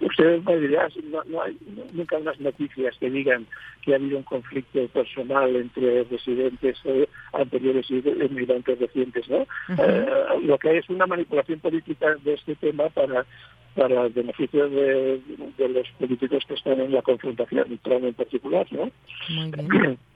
ustedes me dirán, no, no hay nunca unas noticias que digan que ha habido un conflicto personal entre residentes eh, anteriores y inmigrantes recientes, ¿no? Eh, lo que hay es una manipulación política de este tema para para el beneficio de, los políticos que están en la confrontación, y en particular, ¿no? Muy bien.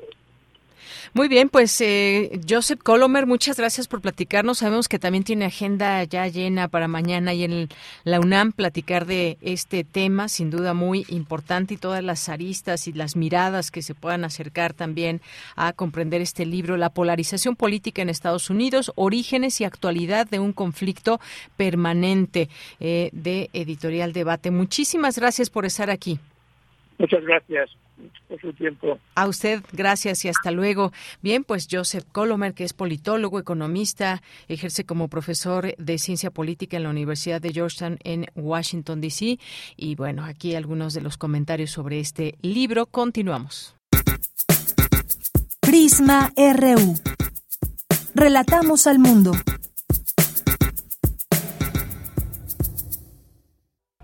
Muy bien, pues eh, Joseph Colomer, muchas gracias por platicarnos. Sabemos que también tiene agenda ya llena para mañana y en la UNAM platicar de este tema, sin duda muy importante, y todas las aristas y las miradas que se puedan acercar también a comprender este libro, La polarización política en Estados Unidos, orígenes y actualidad de un conflicto permanente eh, de Editorial Debate. Muchísimas gracias por estar aquí. Muchas gracias por su tiempo. A usted, gracias y hasta luego. Bien, pues Joseph Colomer, que es politólogo, economista, ejerce como profesor de ciencia política en la Universidad de Georgetown en Washington, D.C. Y bueno, aquí algunos de los comentarios sobre este libro. Continuamos. Prisma RU. Relatamos al mundo.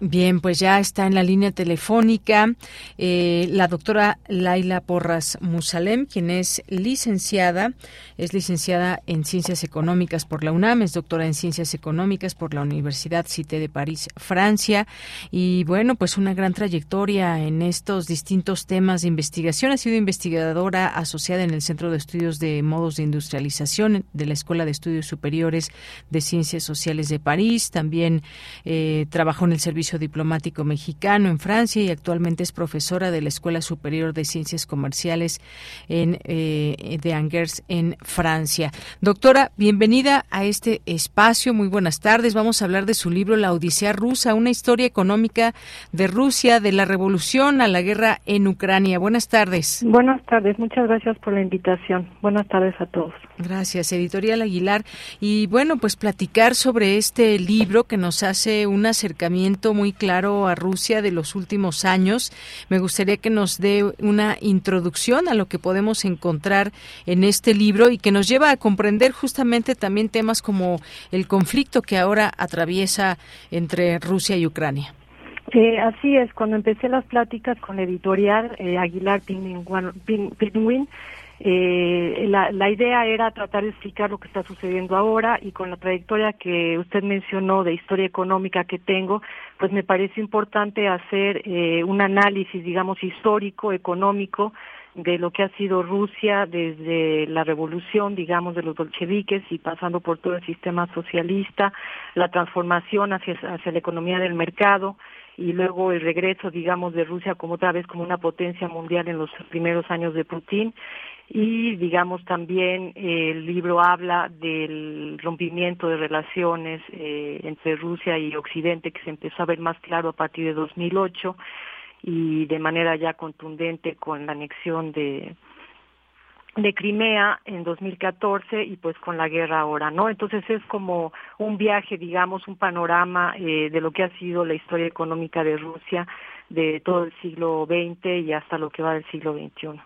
Bien, pues ya está en la línea telefónica eh, la doctora Laila Porras Musalem, quien es licenciada, es licenciada en Ciencias Económicas por la UNAM, es doctora en Ciencias Económicas por la Universidad Cité de París, Francia, y bueno, pues una gran trayectoria en estos distintos temas de investigación. Ha sido investigadora asociada en el Centro de Estudios de Modos de Industrialización de la Escuela de Estudios Superiores de Ciencias Sociales de París, también eh, trabajó en el Servicio Servicio Diplomático Mexicano en Francia y actualmente es profesora de la Escuela Superior de Ciencias Comerciales en, eh, de Angers en Francia. Doctora, bienvenida a este espacio. Muy buenas tardes. Vamos a hablar de su libro La Odisea Rusa, una historia económica de Rusia, de la revolución a la guerra en Ucrania. Buenas tardes. Buenas tardes. Muchas gracias por la invitación. Buenas tardes a todos. Gracias, Editorial Aguilar. Y bueno, pues platicar sobre este libro que nos hace un acercamiento muy claro a Rusia de los últimos años. Me gustaría que nos dé una introducción a lo que podemos encontrar en este libro y que nos lleva a comprender justamente también temas como el conflicto que ahora atraviesa entre Rusia y Ucrania. Eh, así es, cuando empecé las pláticas con la editorial eh, Aguilar Penguin, eh, la, la, idea era tratar de explicar lo que está sucediendo ahora y con la trayectoria que usted mencionó de historia económica que tengo, pues me parece importante hacer eh, un análisis, digamos, histórico, económico de lo que ha sido Rusia desde la revolución, digamos, de los bolcheviques y pasando por todo el sistema socialista, la transformación hacia, hacia la economía del mercado, y luego el regreso, digamos, de Rusia como otra vez como una potencia mundial en los primeros años de Putin y digamos también el libro habla del rompimiento de relaciones eh, entre Rusia y Occidente que se empezó a ver más claro a partir de 2008 y de manera ya contundente con la anexión de de Crimea en 2014 y pues con la guerra ahora, ¿no? Entonces es como un viaje, digamos, un panorama eh, de lo que ha sido la historia económica de Rusia de todo el siglo XX y hasta lo que va del siglo XXI.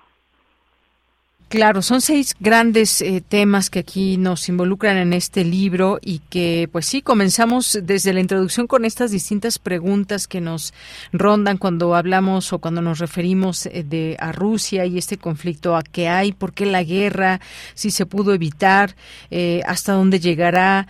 Claro, son seis grandes eh, temas que aquí nos involucran en este libro y que, pues sí, comenzamos desde la introducción con estas distintas preguntas que nos rondan cuando hablamos o cuando nos referimos eh, de a Rusia y este conflicto a qué hay, por qué la guerra, si se pudo evitar, eh, hasta dónde llegará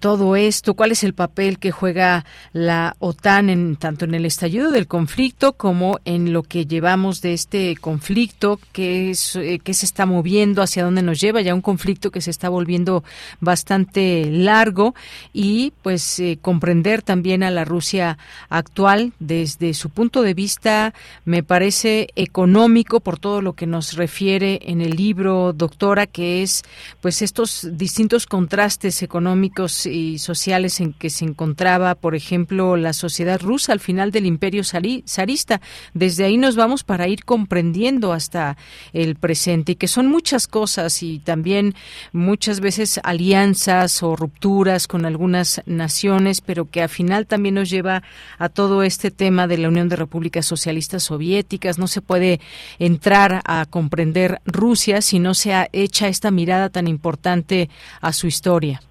todo esto, cuál es el papel que juega la OTAN en tanto en el estallido del conflicto como en lo que llevamos de este conflicto que es qué se está moviendo, hacia dónde nos lleva, ya un conflicto que se está volviendo bastante largo y pues eh, comprender también a la Rusia actual desde su punto de vista me parece económico por todo lo que nos refiere en el libro doctora que es pues estos distintos contrastes económicos y sociales en que se encontraba por ejemplo la sociedad rusa al final del imperio zarista. Desde ahí nos vamos para ir comprendiendo hasta el presente y que son muchas cosas y también muchas veces alianzas o rupturas con algunas naciones, pero que al final también nos lleva a todo este tema de la Unión de Repúblicas Socialistas Soviéticas. No se puede entrar a comprender Rusia si no se ha hecha esta mirada tan importante a su historia.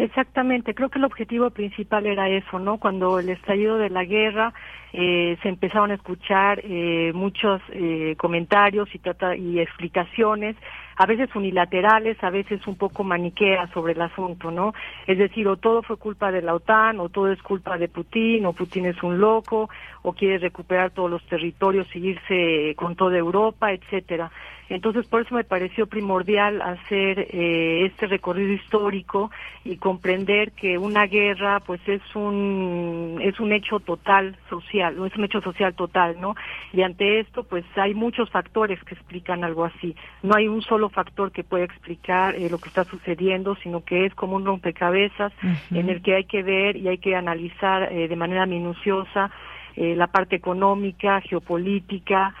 Exactamente, creo que el objetivo principal era eso, ¿no? Cuando el estallido de la guerra eh, se empezaron a escuchar eh, muchos eh, comentarios y, trata, y explicaciones, a veces unilaterales, a veces un poco maniqueas sobre el asunto, ¿no? Es decir, o todo fue culpa de la OTAN, o todo es culpa de Putin, o Putin es un loco, o quiere recuperar todos los territorios y irse con toda Europa, etcétera. Entonces, por eso me pareció primordial hacer eh, este recorrido histórico y comprender que una guerra, pues, es un es un hecho total social, no es un hecho social total, ¿no? Y ante esto, pues, hay muchos factores que explican algo así. No hay un solo factor que pueda explicar eh, lo que está sucediendo, sino que es como un rompecabezas en el que hay que ver y hay que analizar eh, de manera minuciosa la parte económica, geopolítica,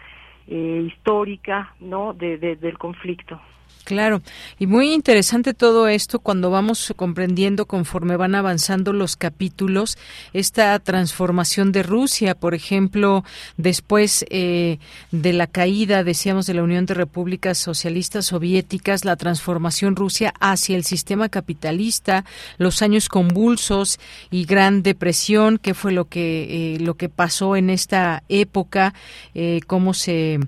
eh, histórica no de, del conflicto Claro, y muy interesante todo esto cuando vamos comprendiendo conforme van avanzando los capítulos esta transformación de Rusia, por ejemplo, después eh, de la caída, decíamos, de la Unión de Repúblicas Socialistas Soviéticas, la transformación Rusia hacia el sistema capitalista, los años convulsos y gran depresión, qué fue lo que eh, lo que pasó en esta época, eh, cómo se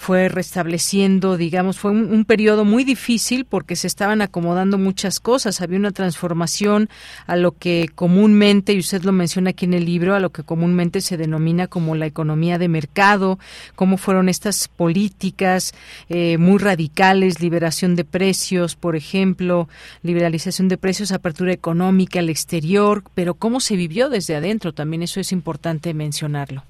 fue restableciendo, digamos, fue un, un periodo muy difícil porque se estaban acomodando muchas cosas, había una transformación a lo que comúnmente, y usted lo menciona aquí en el libro, a lo que comúnmente se denomina como la economía de mercado, cómo fueron estas políticas eh, muy radicales, liberación de precios, por ejemplo, liberalización de precios, apertura económica al exterior, pero cómo se vivió desde adentro, también eso es importante mencionarlo.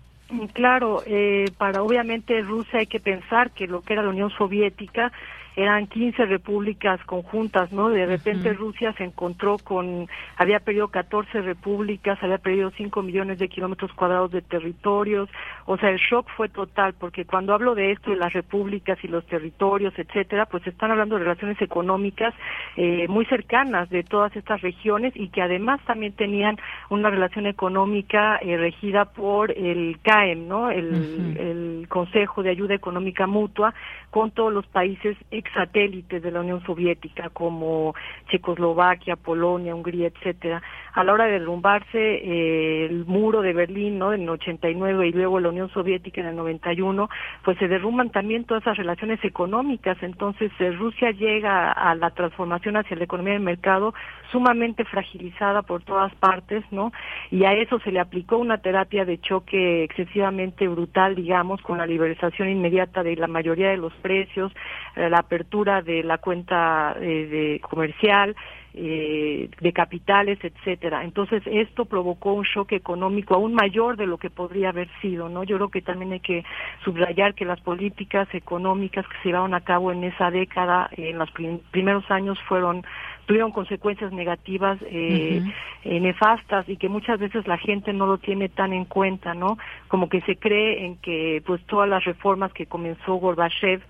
Claro, eh, para obviamente Rusia hay que pensar que lo que era la Unión Soviética eran 15 repúblicas conjuntas, ¿no? De repente Rusia se encontró con, había perdido 14 repúblicas, había perdido 5 millones de kilómetros cuadrados de territorios, o sea, el shock fue total, porque cuando hablo de esto, de las repúblicas y los territorios, etcétera, pues están hablando de relaciones económicas eh, muy cercanas de todas estas regiones y que además también tenían una relación económica eh, regida por el CAEM, ¿no? El, el Consejo de Ayuda Económica Mutua con todos los países ex satélites de la Unión Soviética como Checoslovaquia, Polonia, Hungría, etcétera. A la hora de derrumbarse eh, el muro de Berlín, ¿no? En el 89 y luego la Unión Soviética en el 91, pues se derrumban también todas esas relaciones económicas. Entonces eh, Rusia llega a la transformación hacia la economía del mercado sumamente fragilizada por todas partes, ¿no? Y a eso se le aplicó una terapia de choque excesivamente brutal, digamos, con la liberalización inmediata de la mayoría de los precios, eh, la apertura de la cuenta eh, de comercial, eh, de capitales, etcétera. Entonces esto provocó un shock económico aún mayor de lo que podría haber sido, ¿no? Yo creo que también hay que subrayar que las políticas económicas que se llevaron a cabo en esa década, en los primeros años fueron tuvieron consecuencias negativas eh, eh, nefastas y que muchas veces la gente no lo tiene tan en cuenta, ¿no? Como que se cree en que pues todas las reformas que comenzó Gorbachev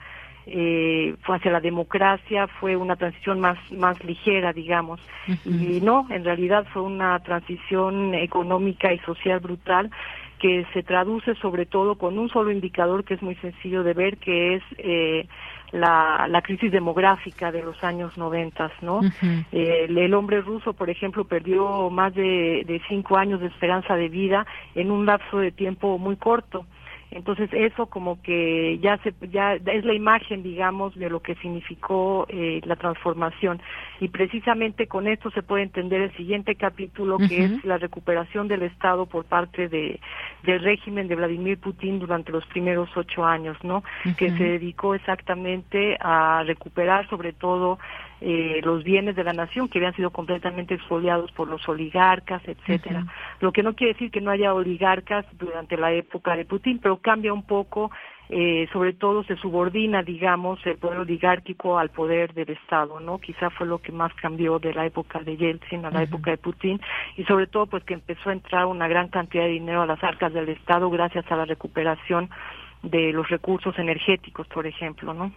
eh, fue hacia la democracia, fue una transición más, más ligera, digamos. Y no, en realidad fue una transición económica y social brutal que se traduce sobre todo con un solo indicador que es muy sencillo de ver, que es eh, la, la crisis demográfica de los años noventas, ¿no? Eh, el, hombre ruso, por ejemplo, perdió más de, de cinco años de esperanza de vida en un lapso de tiempo muy corto. Entonces eso como que ya se ya es la imagen, digamos, de lo que significó eh, la transformación. Y precisamente con esto se puede entender el siguiente capítulo que es la recuperación del Estado por parte de del régimen de Vladimir Putin durante los primeros ocho años, ¿no? Que se dedicó exactamente a recuperar sobre todo eh, los bienes de la nación que habían sido completamente expoliados por los oligarcas, etcétera. Lo que no quiere decir que no haya oligarcas durante la época de Putin, pero cambia un poco eh, sobre todo se subordina, digamos, el poder oligárquico al poder del Estado, ¿no? Quizá fue lo que más cambió de la época de Yeltsin a la época de Putin y sobre todo pues que empezó a entrar una gran cantidad de dinero a las arcas del Estado gracias a la recuperación de los recursos energéticos, por ejemplo, ¿no?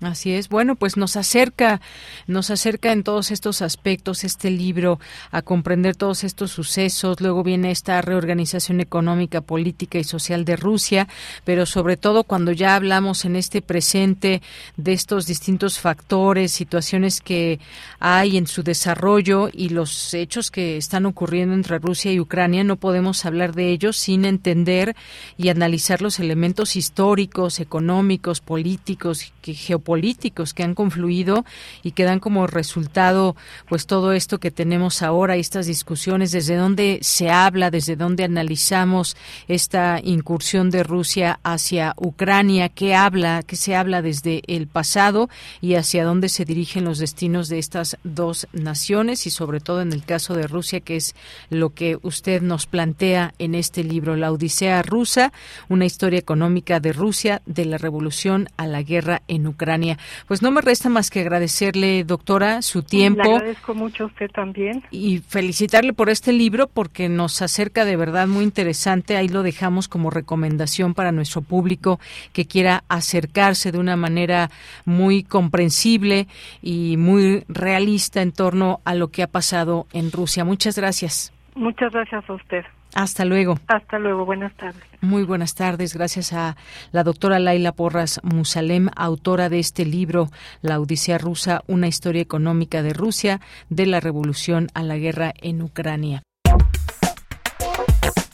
Así es. Bueno, pues nos acerca, nos acerca en todos estos aspectos este libro a comprender todos estos sucesos. Luego viene esta reorganización económica, política y social de Rusia, pero sobre todo cuando ya hablamos en este presente de estos distintos factores, situaciones que hay en su desarrollo y los hechos que están ocurriendo entre Rusia y Ucrania, no podemos hablar de ellos sin entender y analizar los elementos históricos, económicos, políticos, geopolíticos que han confluido y que dan como resultado pues todo esto que tenemos ahora, estas discusiones, desde dónde se habla, desde dónde analizamos esta incursión de Rusia hacia Ucrania, qué habla, qué se habla desde el pasado y hacia dónde se dirigen los destinos de estas dos naciones y sobre todo en el caso de Rusia, que es lo que usted nos plantea en este libro, La Odisea rusa, una historia económica de Rusia, de la revolución a la guerra en Ucrania. Pues no me resta más que agradecerle, doctora, su tiempo. Le agradezco mucho a usted también. Y felicitarle por este libro porque nos acerca de verdad muy interesante. Ahí lo dejamos como recomendación para nuestro público que quiera acercarse de una manera muy comprensible y muy realista en torno a lo que ha pasado en Rusia. Muchas gracias. Muchas gracias a usted. Hasta luego. Hasta luego, buenas tardes. Muy buenas tardes, gracias a la doctora Laila Porras Musalem, autora de este libro, La Odisea Rusa, una historia económica de Rusia, de la revolución a la guerra en Ucrania.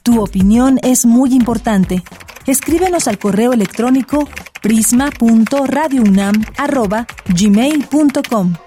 Tu opinión es muy importante. Escríbenos al correo electrónico prisma.radiounam@gmail.com.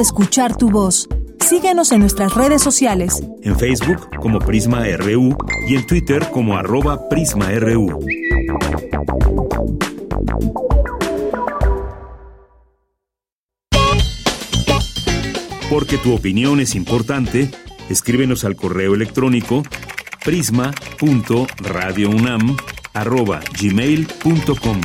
escuchar tu voz. Síguenos en nuestras redes sociales. En Facebook como Prisma RU y en Twitter como arroba PrismaRU. Porque tu opinión es importante, escríbenos al correo electrónico prisma.radiounam@gmail.com.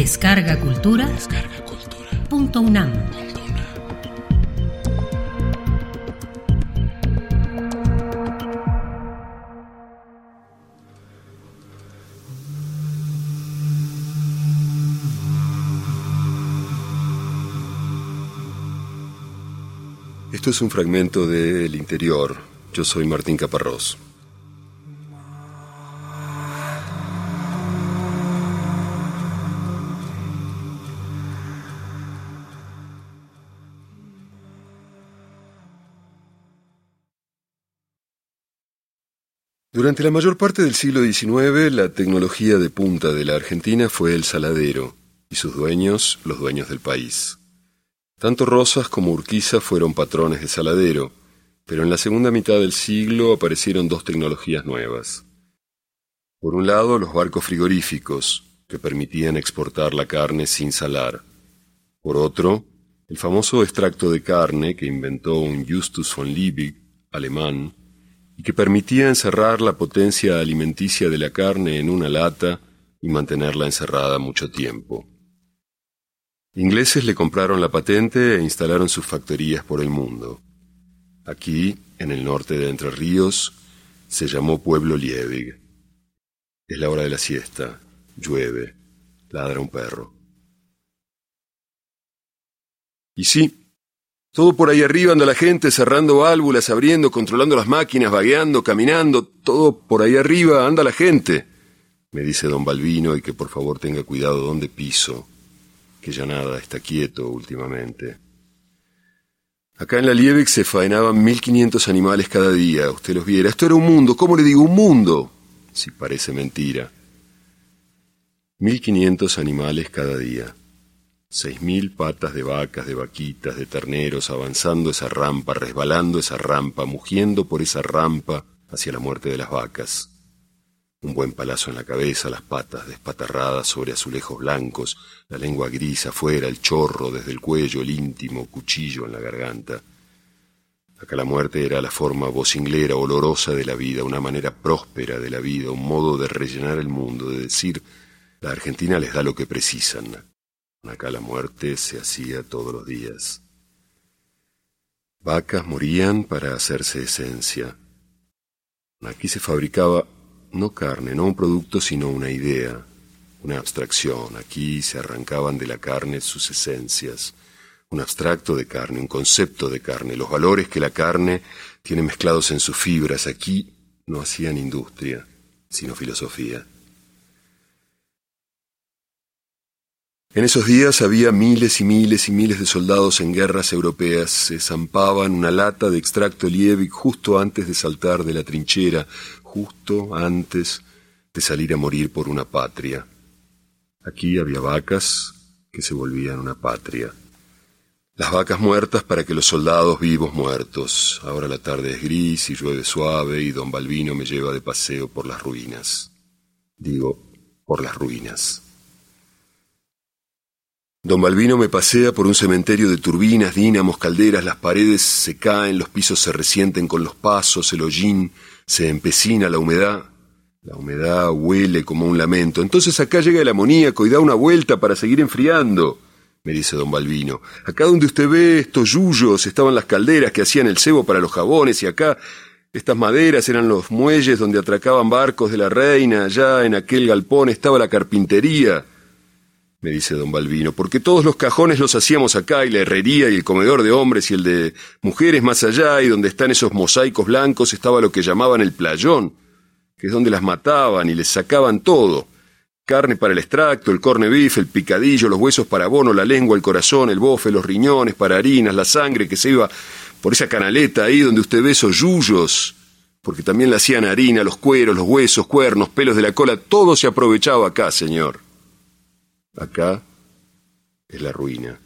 Descarga Cultura. Descarga Cultura. Punto UNAM. Esto es un fragmento de El Interior. Yo soy Martín Caparrós. Durante la mayor parte del siglo XIX, la tecnología de punta de la Argentina fue el saladero, y sus dueños los dueños del país. Tanto Rosas como Urquiza fueron patrones de saladero, pero en la segunda mitad del siglo aparecieron dos tecnologías nuevas. Por un lado, los barcos frigoríficos, que permitían exportar la carne sin salar. Por otro, el famoso extracto de carne que inventó un Justus von Liebig alemán, y que permitía encerrar la potencia alimenticia de la carne en una lata y mantenerla encerrada mucho tiempo. Ingleses le compraron la patente e instalaron sus factorías por el mundo. Aquí, en el norte de Entre Ríos, se llamó Pueblo Liebig. Es la hora de la siesta, llueve, ladra un perro. Y sí, todo por ahí arriba anda la gente cerrando válvulas, abriendo, controlando las máquinas, vagueando, caminando, todo por ahí arriba anda la gente, me dice don Balbino y que por favor tenga cuidado donde piso, que ya nada está quieto últimamente. Acá en la Liebig se faenaban 1500 animales cada día, usted los viera. Esto era un mundo, ¿cómo le digo? Un mundo. Si parece mentira. 1500 animales cada día. Seis mil patas de vacas, de vaquitas, de terneros, avanzando esa rampa, resbalando esa rampa, mugiendo por esa rampa hacia la muerte de las vacas. Un buen palazo en la cabeza, las patas despatarradas sobre azulejos blancos, la lengua gris afuera, el chorro desde el cuello, el íntimo cuchillo en la garganta. Acá la muerte era la forma vocinglera, olorosa de la vida, una manera próspera de la vida, un modo de rellenar el mundo, de decir, la Argentina les da lo que precisan. Acá la muerte se hacía todos los días. Vacas morían para hacerse esencia. Aquí se fabricaba no carne, no un producto, sino una idea, una abstracción. Aquí se arrancaban de la carne sus esencias, un abstracto de carne, un concepto de carne, los valores que la carne tiene mezclados en sus fibras. Aquí no hacían industria, sino filosofía. En esos días había miles y miles y miles de soldados en guerras europeas. Se zampaban una lata de extracto Liebig justo antes de saltar de la trinchera, justo antes de salir a morir por una patria. Aquí había vacas que se volvían una patria. Las vacas muertas para que los soldados vivos muertos. Ahora la tarde es gris y llueve suave y don Balbino me lleva de paseo por las ruinas. Digo, por las ruinas. Don Balbino me pasea por un cementerio de turbinas, dínamos, calderas, las paredes se caen, los pisos se resienten con los pasos, el hollín se empecina, la humedad, la humedad huele como un lamento. Entonces acá llega el amoníaco y da una vuelta para seguir enfriando, me dice don Balbino. Acá donde usted ve estos yuyos estaban las calderas que hacían el cebo para los jabones y acá estas maderas eran los muelles donde atracaban barcos de la reina, allá en aquel galpón estaba la carpintería me dice don Balbino, porque todos los cajones los hacíamos acá y la herrería y el comedor de hombres y el de mujeres más allá y donde están esos mosaicos blancos estaba lo que llamaban el playón, que es donde las mataban y les sacaban todo. Carne para el extracto, el corne beef, el picadillo, los huesos para bono, la lengua, el corazón, el bofe, los riñones para harinas, la sangre que se iba por esa canaleta ahí donde usted ve esos yuyos, porque también le hacían harina, los cueros, los huesos, cuernos, pelos de la cola, todo se aprovechaba acá, señor. Acá es la ruina.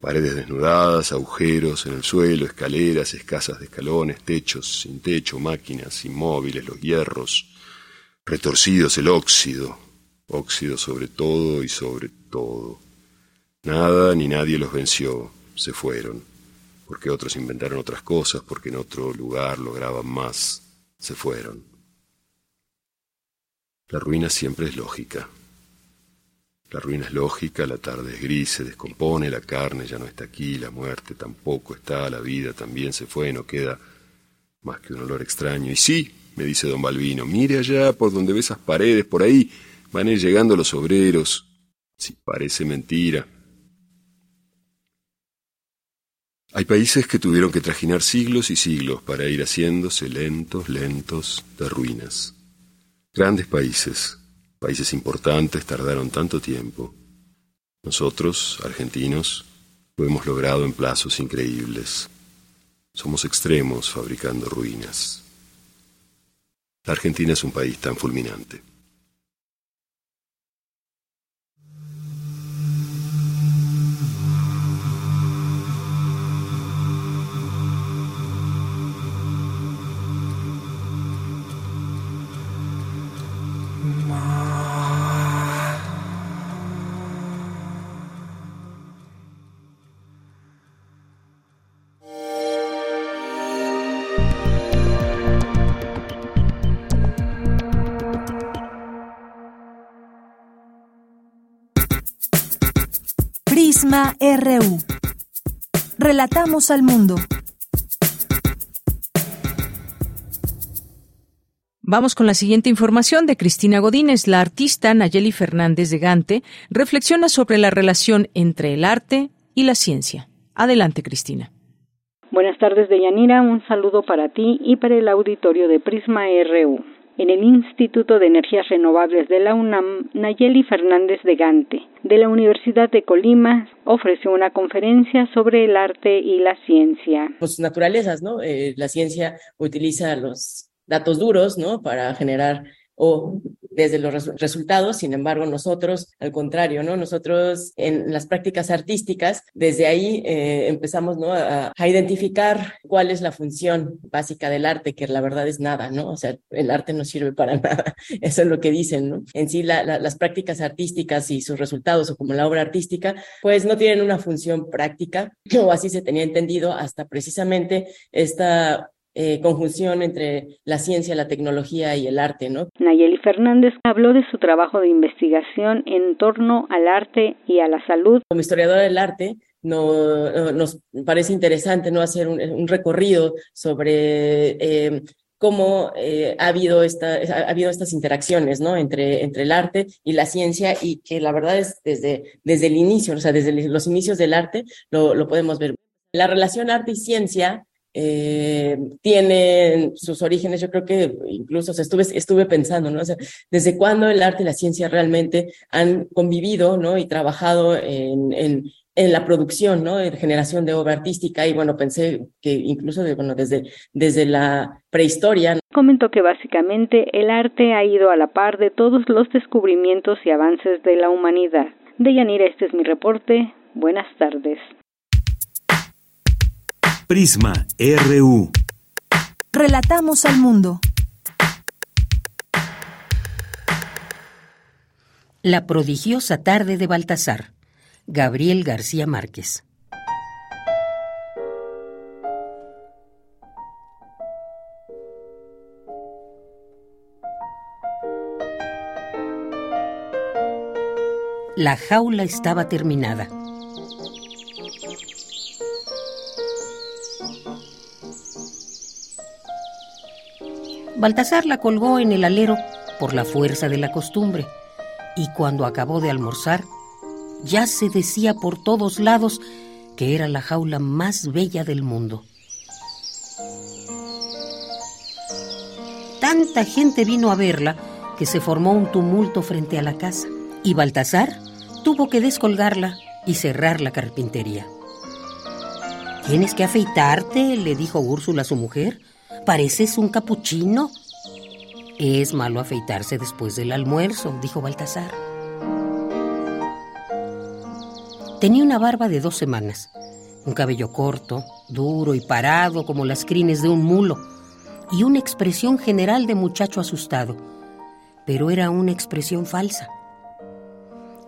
Paredes desnudadas, agujeros en el suelo, escaleras escasas de escalones, techos sin techo, máquinas inmóviles, los hierros, retorcidos el óxido, óxido sobre todo y sobre todo. Nada ni nadie los venció, se fueron, porque otros inventaron otras cosas, porque en otro lugar lograban más, se fueron. La ruina siempre es lógica. La ruina es lógica, la tarde es gris, se descompone, la carne ya no está aquí, la muerte tampoco está, la vida también se fue, no queda más que un olor extraño. Y sí, me dice don Balbino, mire allá por donde ve esas paredes, por ahí van a ir llegando los obreros. Si parece mentira. Hay países que tuvieron que trajinar siglos y siglos para ir haciéndose lentos, lentos de ruinas. Grandes países, Países importantes tardaron tanto tiempo. Nosotros, argentinos, lo hemos logrado en plazos increíbles. Somos extremos fabricando ruinas. La Argentina es un país tan fulminante. Prisma RU. Relatamos al mundo. Vamos con la siguiente información de Cristina Godínez. La artista Nayeli Fernández de Gante reflexiona sobre la relación entre el arte y la ciencia. Adelante, Cristina. Buenas tardes, Deyanira. Un saludo para ti y para el auditorio de Prisma RU. En el Instituto de Energías Renovables de la UNAM, Nayeli Fernández de Gante, de la Universidad de Colima, ofreció una conferencia sobre el arte y la ciencia. Pues naturalezas, ¿no? Eh, la ciencia utiliza los datos duros, ¿no? Para generar o desde los resultados, sin embargo, nosotros, al contrario, ¿no? Nosotros en las prácticas artísticas, desde ahí eh, empezamos, ¿no? A, identificar cuál es la función básica del arte, que la verdad es nada, ¿no? O sea, el arte no sirve para nada, eso es lo que dicen, ¿no? En sí, las prácticas artísticas y sus resultados, o como la obra artística, pues no tienen una función práctica, o así se tenía entendido hasta precisamente esta eh, conjunción entre la ciencia, la tecnología y el arte, ¿no? Nayeli Fernández habló de su trabajo de investigación en torno al arte y a la salud. Como historiadora del arte, no, nos parece interesante no hacer un, recorrido sobre eh, cómo eh, ha, habido esta, ha habido estas interacciones ¿no? entre, entre el arte y la ciencia y que la verdad es desde, desde el inicio, o sea, desde los inicios del arte lo, lo podemos ver. La relación arte y ciencia eh, tienen sus orígenes, yo creo que incluso estuve, estuve pensando, ¿no? O sea, desde cuándo el arte y la ciencia realmente han convivido, ¿no? Y trabajado en, en, en la producción, ¿no? En generación de obra artística y bueno, pensé que incluso de, bueno, desde, desde la prehistoria. Comentó que básicamente el arte ha ido a la par de todos los descubrimientos y avances de la humanidad. De Yanira, este es mi reporte. Buenas tardes. Prisma RU. Relatamos al mundo. La prodigiosa tarde de Baltasar. Gabriel García Márquez. La jaula estaba terminada. Baltasar la colgó en el alero por la fuerza de la costumbre, y cuando acabó de almorzar, ya se decía por todos lados que era la jaula más bella del mundo. Tanta gente vino a verla que se formó un tumulto frente a la casa, y Baltasar tuvo que descolgarla y cerrar la carpintería. Tienes que afeitarte, le dijo Úrsula a su mujer. Pareces un capuchino. Es malo afeitarse después del almuerzo, dijo Baltasar. Tenía una barba de dos semanas, un cabello corto, duro y parado como las crines de un mulo, y una expresión general de muchacho asustado, pero era una expresión falsa.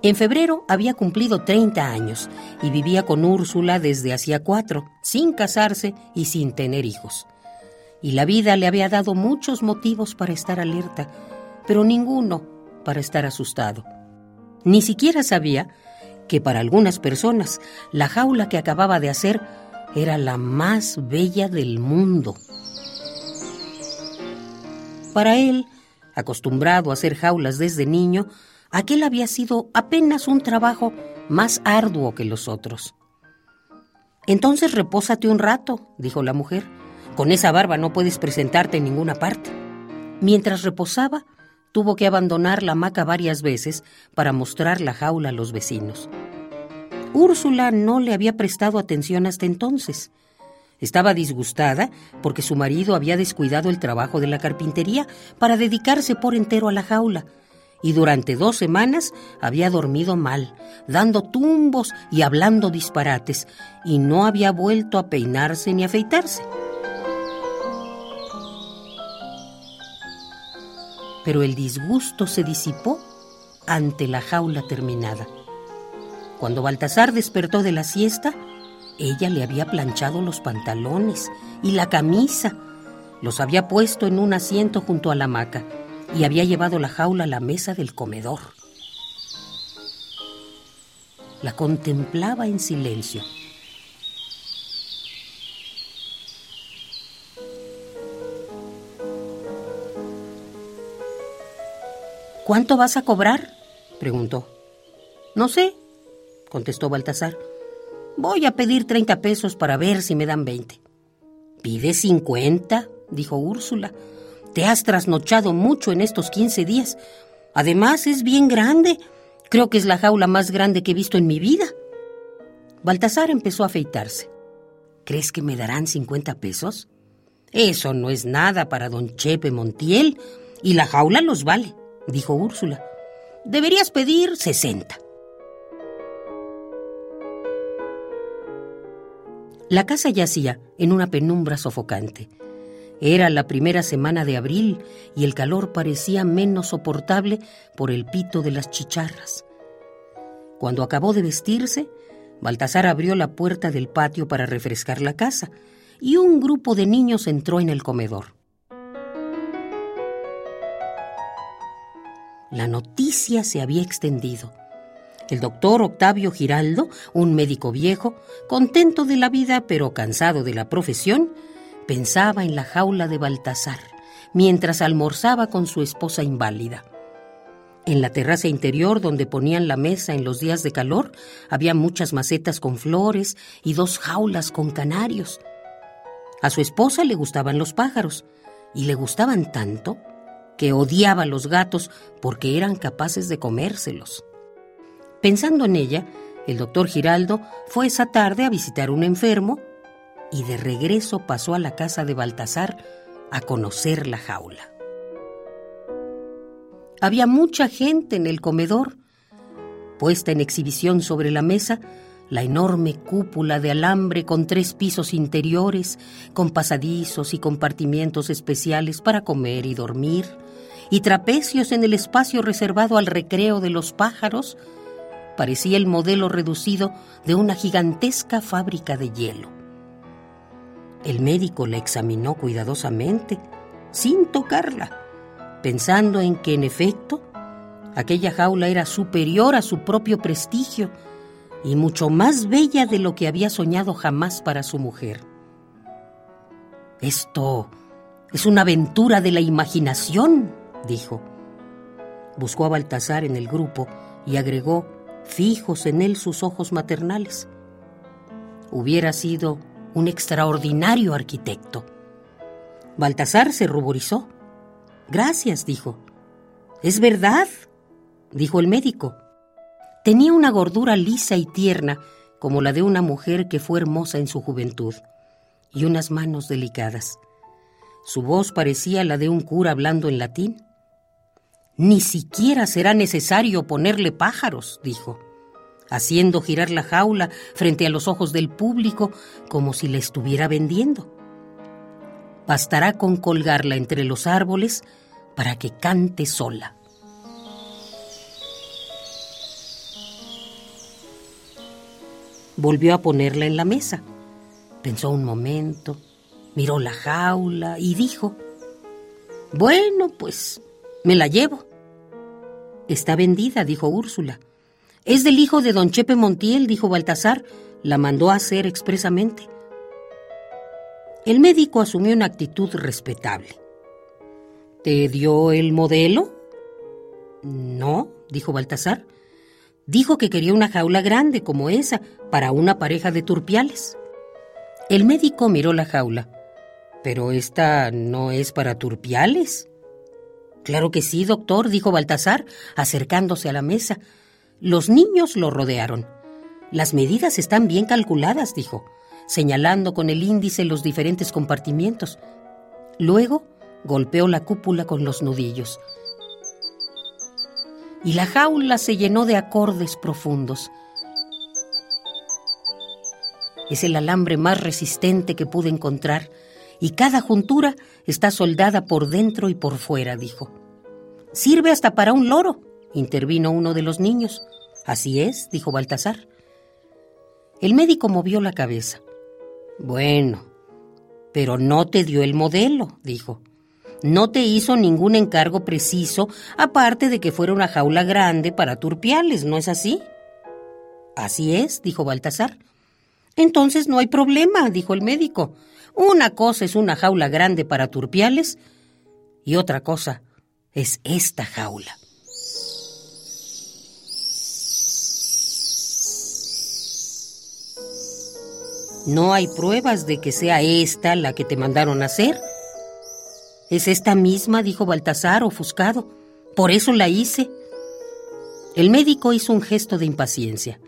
En febrero había cumplido 30 años y vivía con Úrsula desde hacía cuatro, sin casarse y sin tener hijos y la vida le había dado muchos motivos para estar alerta, pero ninguno para estar asustado. Ni siquiera sabía que para algunas personas la jaula que acababa de hacer era la más bella del mundo. Para él, acostumbrado a hacer jaulas desde niño, aquel había sido apenas un trabajo más arduo que los otros. Entonces repósate un rato, dijo la mujer. Con esa barba no puedes presentarte en ninguna parte. Mientras reposaba, tuvo que abandonar la hamaca varias veces para mostrar la jaula a los vecinos. Úrsula no le había prestado atención hasta entonces. Estaba disgustada porque su marido había descuidado el trabajo de la carpintería para dedicarse por entero a la jaula, y durante dos semanas había dormido mal, dando tumbos y hablando disparates, y no había vuelto a peinarse ni afeitarse. Pero el disgusto se disipó ante la jaula terminada. Cuando Baltasar despertó de la siesta, ella le había planchado los pantalones y la camisa, los había puesto en un asiento junto a la hamaca y había llevado la jaula a la mesa del comedor. La contemplaba en silencio. ¿Cuánto vas a cobrar? preguntó. No sé, contestó Baltasar. Voy a pedir treinta pesos para ver si me dan veinte. Pide cincuenta, dijo Úrsula. Te has trasnochado mucho en estos quince días. Además, es bien grande. Creo que es la jaula más grande que he visto en mi vida. Baltasar empezó a afeitarse. ¿Crees que me darán cincuenta pesos? Eso no es nada para don Chepe Montiel, y la jaula los vale, dijo Úrsula. Deberías pedir sesenta. La casa yacía en una penumbra sofocante. Era la primera semana de abril y el calor parecía menos soportable por el pito de las chicharras. Cuando acabó de vestirse, Baltasar abrió la puerta del patio para refrescar la casa y un grupo de niños entró en el comedor. La noticia se había extendido. El doctor Octavio Giraldo, un médico viejo, contento de la vida pero cansado de la profesión, pensaba en la jaula de Baltasar mientras almorzaba con su esposa inválida. En la terraza interior donde ponían la mesa en los días de calor había muchas macetas con flores y dos jaulas con canarios. A su esposa le gustaban los pájaros y le gustaban tanto que odiaba a los gatos porque eran capaces de comérselos. Pensando en ella, el doctor Giraldo fue esa tarde a visitar un enfermo y de regreso pasó a la casa de Baltasar a conocer la jaula. Había mucha gente en el comedor. Puesta en exhibición sobre la mesa, la enorme cúpula de alambre con tres pisos interiores, con pasadizos y compartimientos especiales para comer y dormir, y trapecios en el espacio reservado al recreo de los pájaros, Parecía el modelo reducido de una gigantesca fábrica de hielo. El médico la examinó cuidadosamente, sin tocarla, pensando en que, en efecto, aquella jaula era superior a su propio prestigio y mucho más bella de lo que había soñado jamás para su mujer. Esto es una aventura de la imaginación, dijo. Buscó a Baltasar en el grupo y agregó fijos en él sus ojos maternales. Hubiera sido un extraordinario arquitecto. Baltasar se ruborizó. Gracias, dijo. Es verdad, dijo el médico. Tenía una gordura lisa y tierna, como la de una mujer que fue hermosa en su juventud, y unas manos delicadas. Su voz parecía la de un cura hablando en latín. Ni siquiera será necesario ponerle pájaros, dijo, haciendo girar la jaula frente a los ojos del público como si la estuviera vendiendo. Bastará con colgarla entre los árboles para que cante sola. Volvió a ponerla en la mesa. Pensó un momento, miró la jaula y dijo, Bueno, pues me la llevo. Está vendida, dijo Úrsula. Es del hijo de don Chepe Montiel, dijo Baltasar. La mandó a hacer expresamente. El médico asumió una actitud respetable. ¿Te dio el modelo? No, dijo Baltasar. Dijo que quería una jaula grande como esa para una pareja de turpiales. El médico miró la jaula. Pero esta no es para turpiales. Claro que sí, doctor, dijo Baltasar, acercándose a la mesa. Los niños lo rodearon. Las medidas están bien calculadas, dijo, señalando con el índice los diferentes compartimientos. Luego golpeó la cúpula con los nudillos. Y la jaula se llenó de acordes profundos. Es el alambre más resistente que pude encontrar y cada juntura está soldada por dentro y por fuera, dijo. Sirve hasta para un loro, intervino uno de los niños. Así es, dijo Baltasar. El médico movió la cabeza. Bueno, pero no te dio el modelo, dijo. No te hizo ningún encargo preciso, aparte de que fuera una jaula grande para turpiales, ¿no es así? Así es, dijo Baltasar. Entonces no hay problema, dijo el médico. Una cosa es una jaula grande para turpiales y otra cosa es esta jaula. No hay pruebas de que sea esta la que te mandaron hacer. Es esta misma, dijo Baltasar, ofuscado. Por eso la hice. El médico hizo un gesto de impaciencia.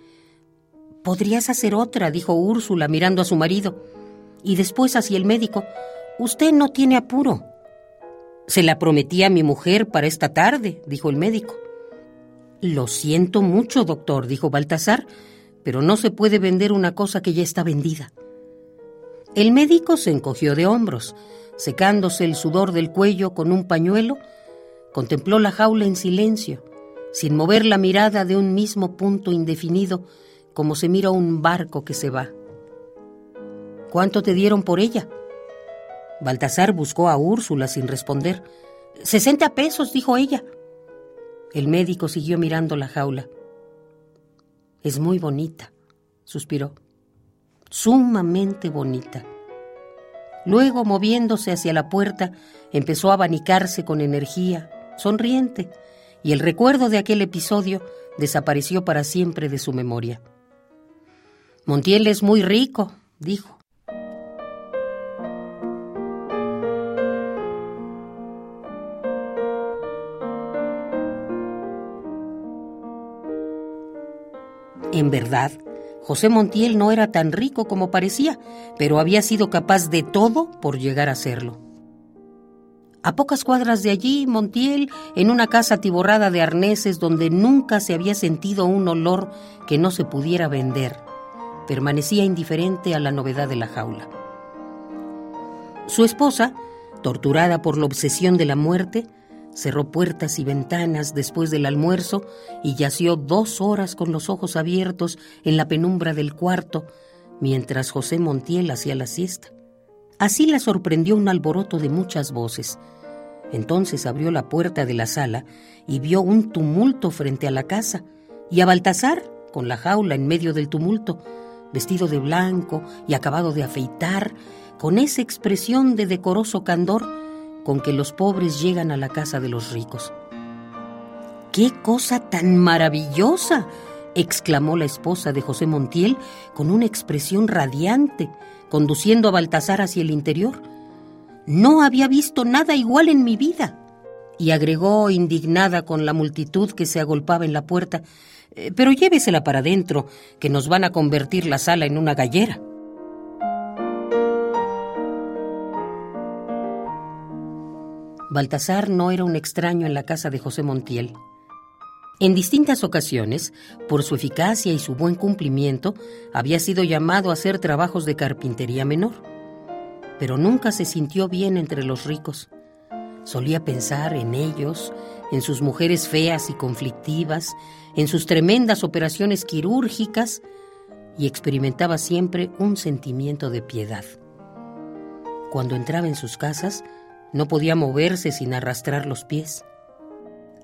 Podrías hacer otra, dijo Úrsula mirando a su marido. Y después hacia el médico. Usted no tiene apuro. Se la prometí a mi mujer para esta tarde, dijo el médico. Lo siento mucho, doctor, dijo Baltasar, pero no se puede vender una cosa que ya está vendida. El médico se encogió de hombros, secándose el sudor del cuello con un pañuelo, contempló la jaula en silencio, sin mover la mirada de un mismo punto indefinido, como se mira un barco que se va. ¿Cuánto te dieron por ella? Baltasar buscó a Úrsula sin responder. Sesenta pesos, dijo ella. El médico siguió mirando la jaula. Es muy bonita, suspiró. Sumamente bonita. Luego, moviéndose hacia la puerta, empezó a abanicarse con energía, sonriente, y el recuerdo de aquel episodio desapareció para siempre de su memoria. Montiel es muy rico, dijo. En verdad, José Montiel no era tan rico como parecía, pero había sido capaz de todo por llegar a serlo. A pocas cuadras de allí, Montiel, en una casa tiborrada de arneses donde nunca se había sentido un olor que no se pudiera vender, permanecía indiferente a la novedad de la jaula. Su esposa, torturada por la obsesión de la muerte, cerró puertas y ventanas después del almuerzo y yació dos horas con los ojos abiertos en la penumbra del cuarto, mientras José Montiel hacía la siesta. Así la sorprendió un alboroto de muchas voces. Entonces abrió la puerta de la sala y vio un tumulto frente a la casa, y a Baltasar, con la jaula en medio del tumulto, vestido de blanco y acabado de afeitar, con esa expresión de decoroso candor, con que los pobres llegan a la casa de los ricos. ¡Qué cosa tan maravillosa! exclamó la esposa de José Montiel con una expresión radiante, conduciendo a Baltasar hacia el interior. No había visto nada igual en mi vida. Y agregó, indignada con la multitud que se agolpaba en la puerta, eh, pero llévesela para adentro, que nos van a convertir la sala en una gallera. Baltasar no era un extraño en la casa de José Montiel. En distintas ocasiones, por su eficacia y su buen cumplimiento, había sido llamado a hacer trabajos de carpintería menor. Pero nunca se sintió bien entre los ricos. Solía pensar en ellos, en sus mujeres feas y conflictivas, en sus tremendas operaciones quirúrgicas, y experimentaba siempre un sentimiento de piedad. Cuando entraba en sus casas, no podía moverse sin arrastrar los pies.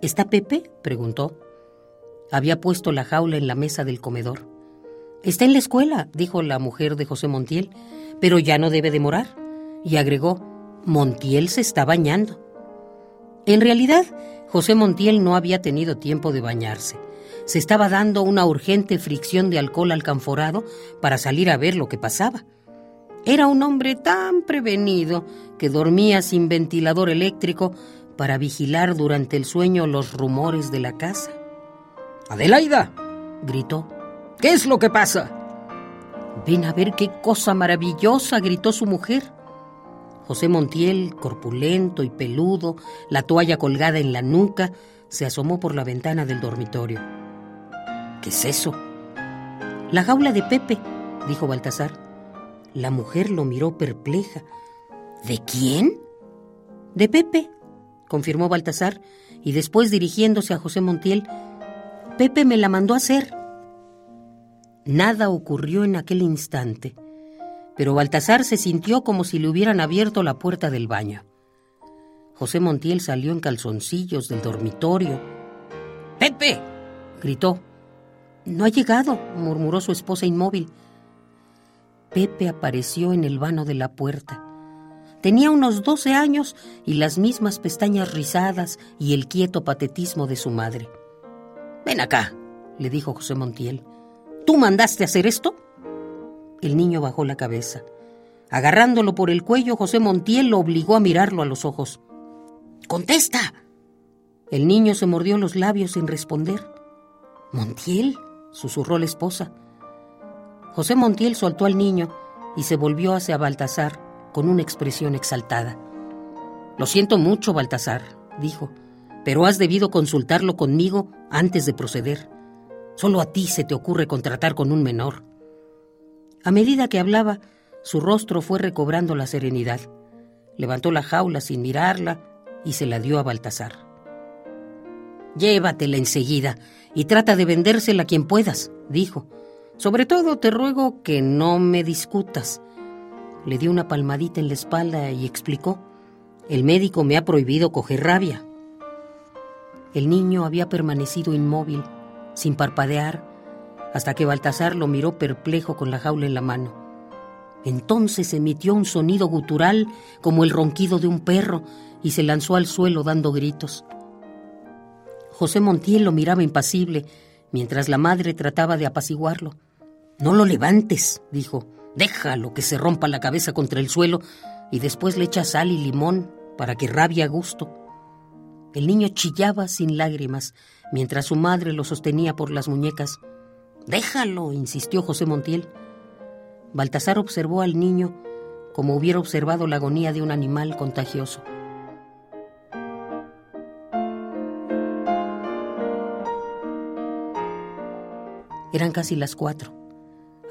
¿Está Pepe? preguntó. Había puesto la jaula en la mesa del comedor. Está en la escuela, dijo la mujer de José Montiel, pero ya no debe demorar. Y agregó, Montiel se está bañando. En realidad, José Montiel no había tenido tiempo de bañarse. Se estaba dando una urgente fricción de alcohol alcanforado para salir a ver lo que pasaba. Era un hombre tan prevenido que dormía sin ventilador eléctrico para vigilar durante el sueño los rumores de la casa. Adelaida, gritó. ¿Qué es lo que pasa? Ven a ver qué cosa maravillosa, gritó su mujer. José Montiel, corpulento y peludo, la toalla colgada en la nuca, se asomó por la ventana del dormitorio. ¿Qué es eso? La jaula de Pepe, dijo Baltasar. La mujer lo miró perpleja. ¿De quién? De Pepe, confirmó Baltasar, y después dirigiéndose a José Montiel, Pepe me la mandó a hacer. Nada ocurrió en aquel instante, pero Baltasar se sintió como si le hubieran abierto la puerta del baño. José Montiel salió en calzoncillos del dormitorio. ¡Pepe! gritó. No ha llegado, murmuró su esposa inmóvil. Pepe apareció en el vano de la puerta. Tenía unos doce años y las mismas pestañas rizadas y el quieto patetismo de su madre. Ven acá, le dijo José Montiel. ¿Tú mandaste hacer esto? El niño bajó la cabeza. Agarrándolo por el cuello, José Montiel lo obligó a mirarlo a los ojos. ¡Contesta! El niño se mordió los labios sin responder. Montiel, susurró la esposa. José Montiel soltó al niño y se volvió hacia Baltasar con una expresión exaltada. Lo siento mucho, Baltasar, dijo, pero has debido consultarlo conmigo antes de proceder. Solo a ti se te ocurre contratar con un menor. A medida que hablaba, su rostro fue recobrando la serenidad. Levantó la jaula sin mirarla y se la dio a Baltasar. Llévatela enseguida y trata de vendérsela a quien puedas, dijo. Sobre todo te ruego que no me discutas. Le dio una palmadita en la espalda y explicó. El médico me ha prohibido coger rabia. El niño había permanecido inmóvil, sin parpadear, hasta que Baltasar lo miró perplejo con la jaula en la mano. Entonces emitió un sonido gutural como el ronquido de un perro y se lanzó al suelo dando gritos. José Montiel lo miraba impasible, mientras la madre trataba de apaciguarlo. No lo levantes, dijo. Déjalo que se rompa la cabeza contra el suelo y después le echa sal y limón para que rabie a gusto. El niño chillaba sin lágrimas, mientras su madre lo sostenía por las muñecas. Déjalo, insistió José Montiel. Baltasar observó al niño como hubiera observado la agonía de un animal contagioso. Eran casi las cuatro.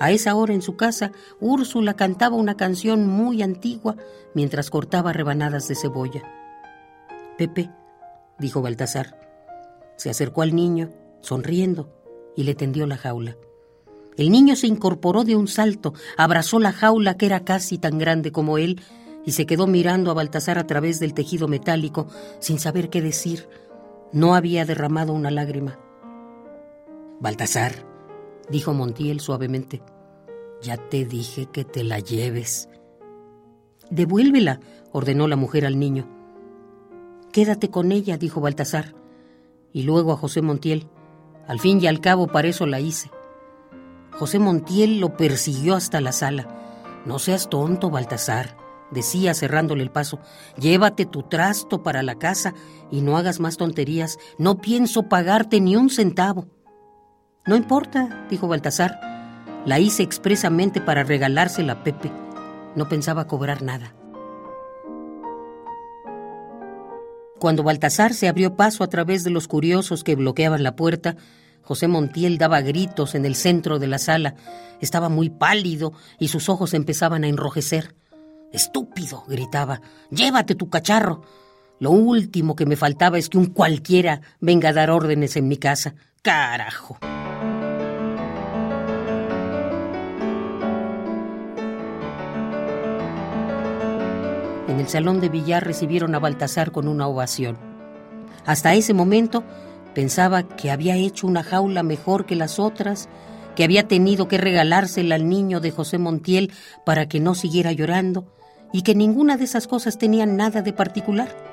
A esa hora en su casa, Úrsula cantaba una canción muy antigua mientras cortaba rebanadas de cebolla. Pepe, dijo Baltasar. Se acercó al niño, sonriendo, y le tendió la jaula. El niño se incorporó de un salto, abrazó la jaula que era casi tan grande como él, y se quedó mirando a Baltasar a través del tejido metálico, sin saber qué decir. No había derramado una lágrima. Baltasar, dijo Montiel suavemente. Ya te dije que te la lleves. Devuélvela, ordenó la mujer al niño. Quédate con ella, dijo Baltasar. Y luego a José Montiel. Al fin y al cabo, para eso la hice. José Montiel lo persiguió hasta la sala. No seas tonto, Baltasar, decía cerrándole el paso. Llévate tu trasto para la casa y no hagas más tonterías. No pienso pagarte ni un centavo. No importa, dijo Baltasar. La hice expresamente para regalársela a Pepe. No pensaba cobrar nada. Cuando Baltasar se abrió paso a través de los curiosos que bloqueaban la puerta, José Montiel daba gritos en el centro de la sala. Estaba muy pálido y sus ojos empezaban a enrojecer. Estúpido, gritaba, llévate tu cacharro. Lo último que me faltaba es que un cualquiera venga a dar órdenes en mi casa. Carajo. En el salón de billar recibieron a Baltasar con una ovación. Hasta ese momento pensaba que había hecho una jaula mejor que las otras, que había tenido que regalársela al niño de José Montiel para que no siguiera llorando y que ninguna de esas cosas tenía nada de particular.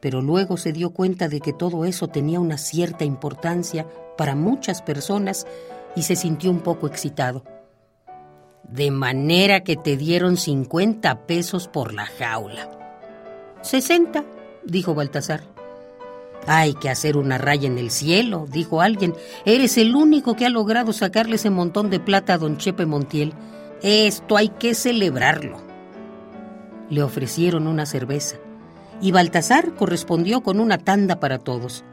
Pero luego se dio cuenta de que todo eso tenía una cierta importancia para muchas personas y se sintió un poco excitado. De manera que te dieron 50 pesos por la jaula. 60, dijo Baltasar. Hay que hacer una raya en el cielo, dijo alguien. Eres el único que ha logrado sacarle ese montón de plata a don Chepe Montiel. Esto hay que celebrarlo. Le ofrecieron una cerveza y Baltasar correspondió con una tanda para todos.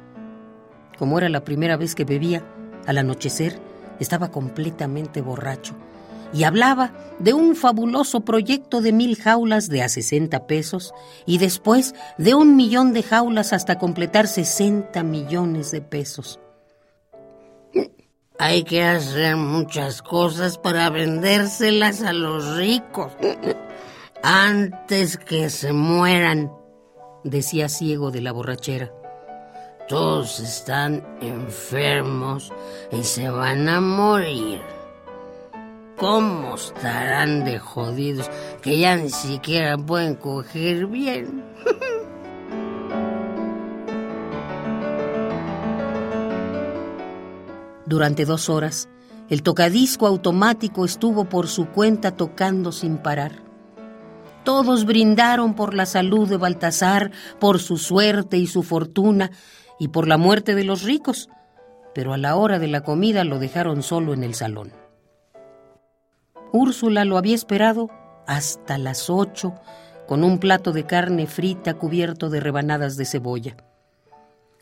Como era la primera vez que bebía, al anochecer estaba completamente borracho y hablaba de un fabuloso proyecto de mil jaulas de a 60 pesos y después de un millón de jaulas hasta completar 60 millones de pesos. Hay que hacer muchas cosas para vendérselas a los ricos antes que se mueran, decía ciego de la borrachera. Todos están enfermos y se van a morir. ¿Cómo estarán de jodidos que ya ni siquiera pueden coger bien? Durante dos horas, el tocadisco automático estuvo por su cuenta tocando sin parar. Todos brindaron por la salud de Baltasar, por su suerte y su fortuna, y por la muerte de los ricos, pero a la hora de la comida lo dejaron solo en el salón. Úrsula lo había esperado hasta las ocho, con un plato de carne frita cubierto de rebanadas de cebolla.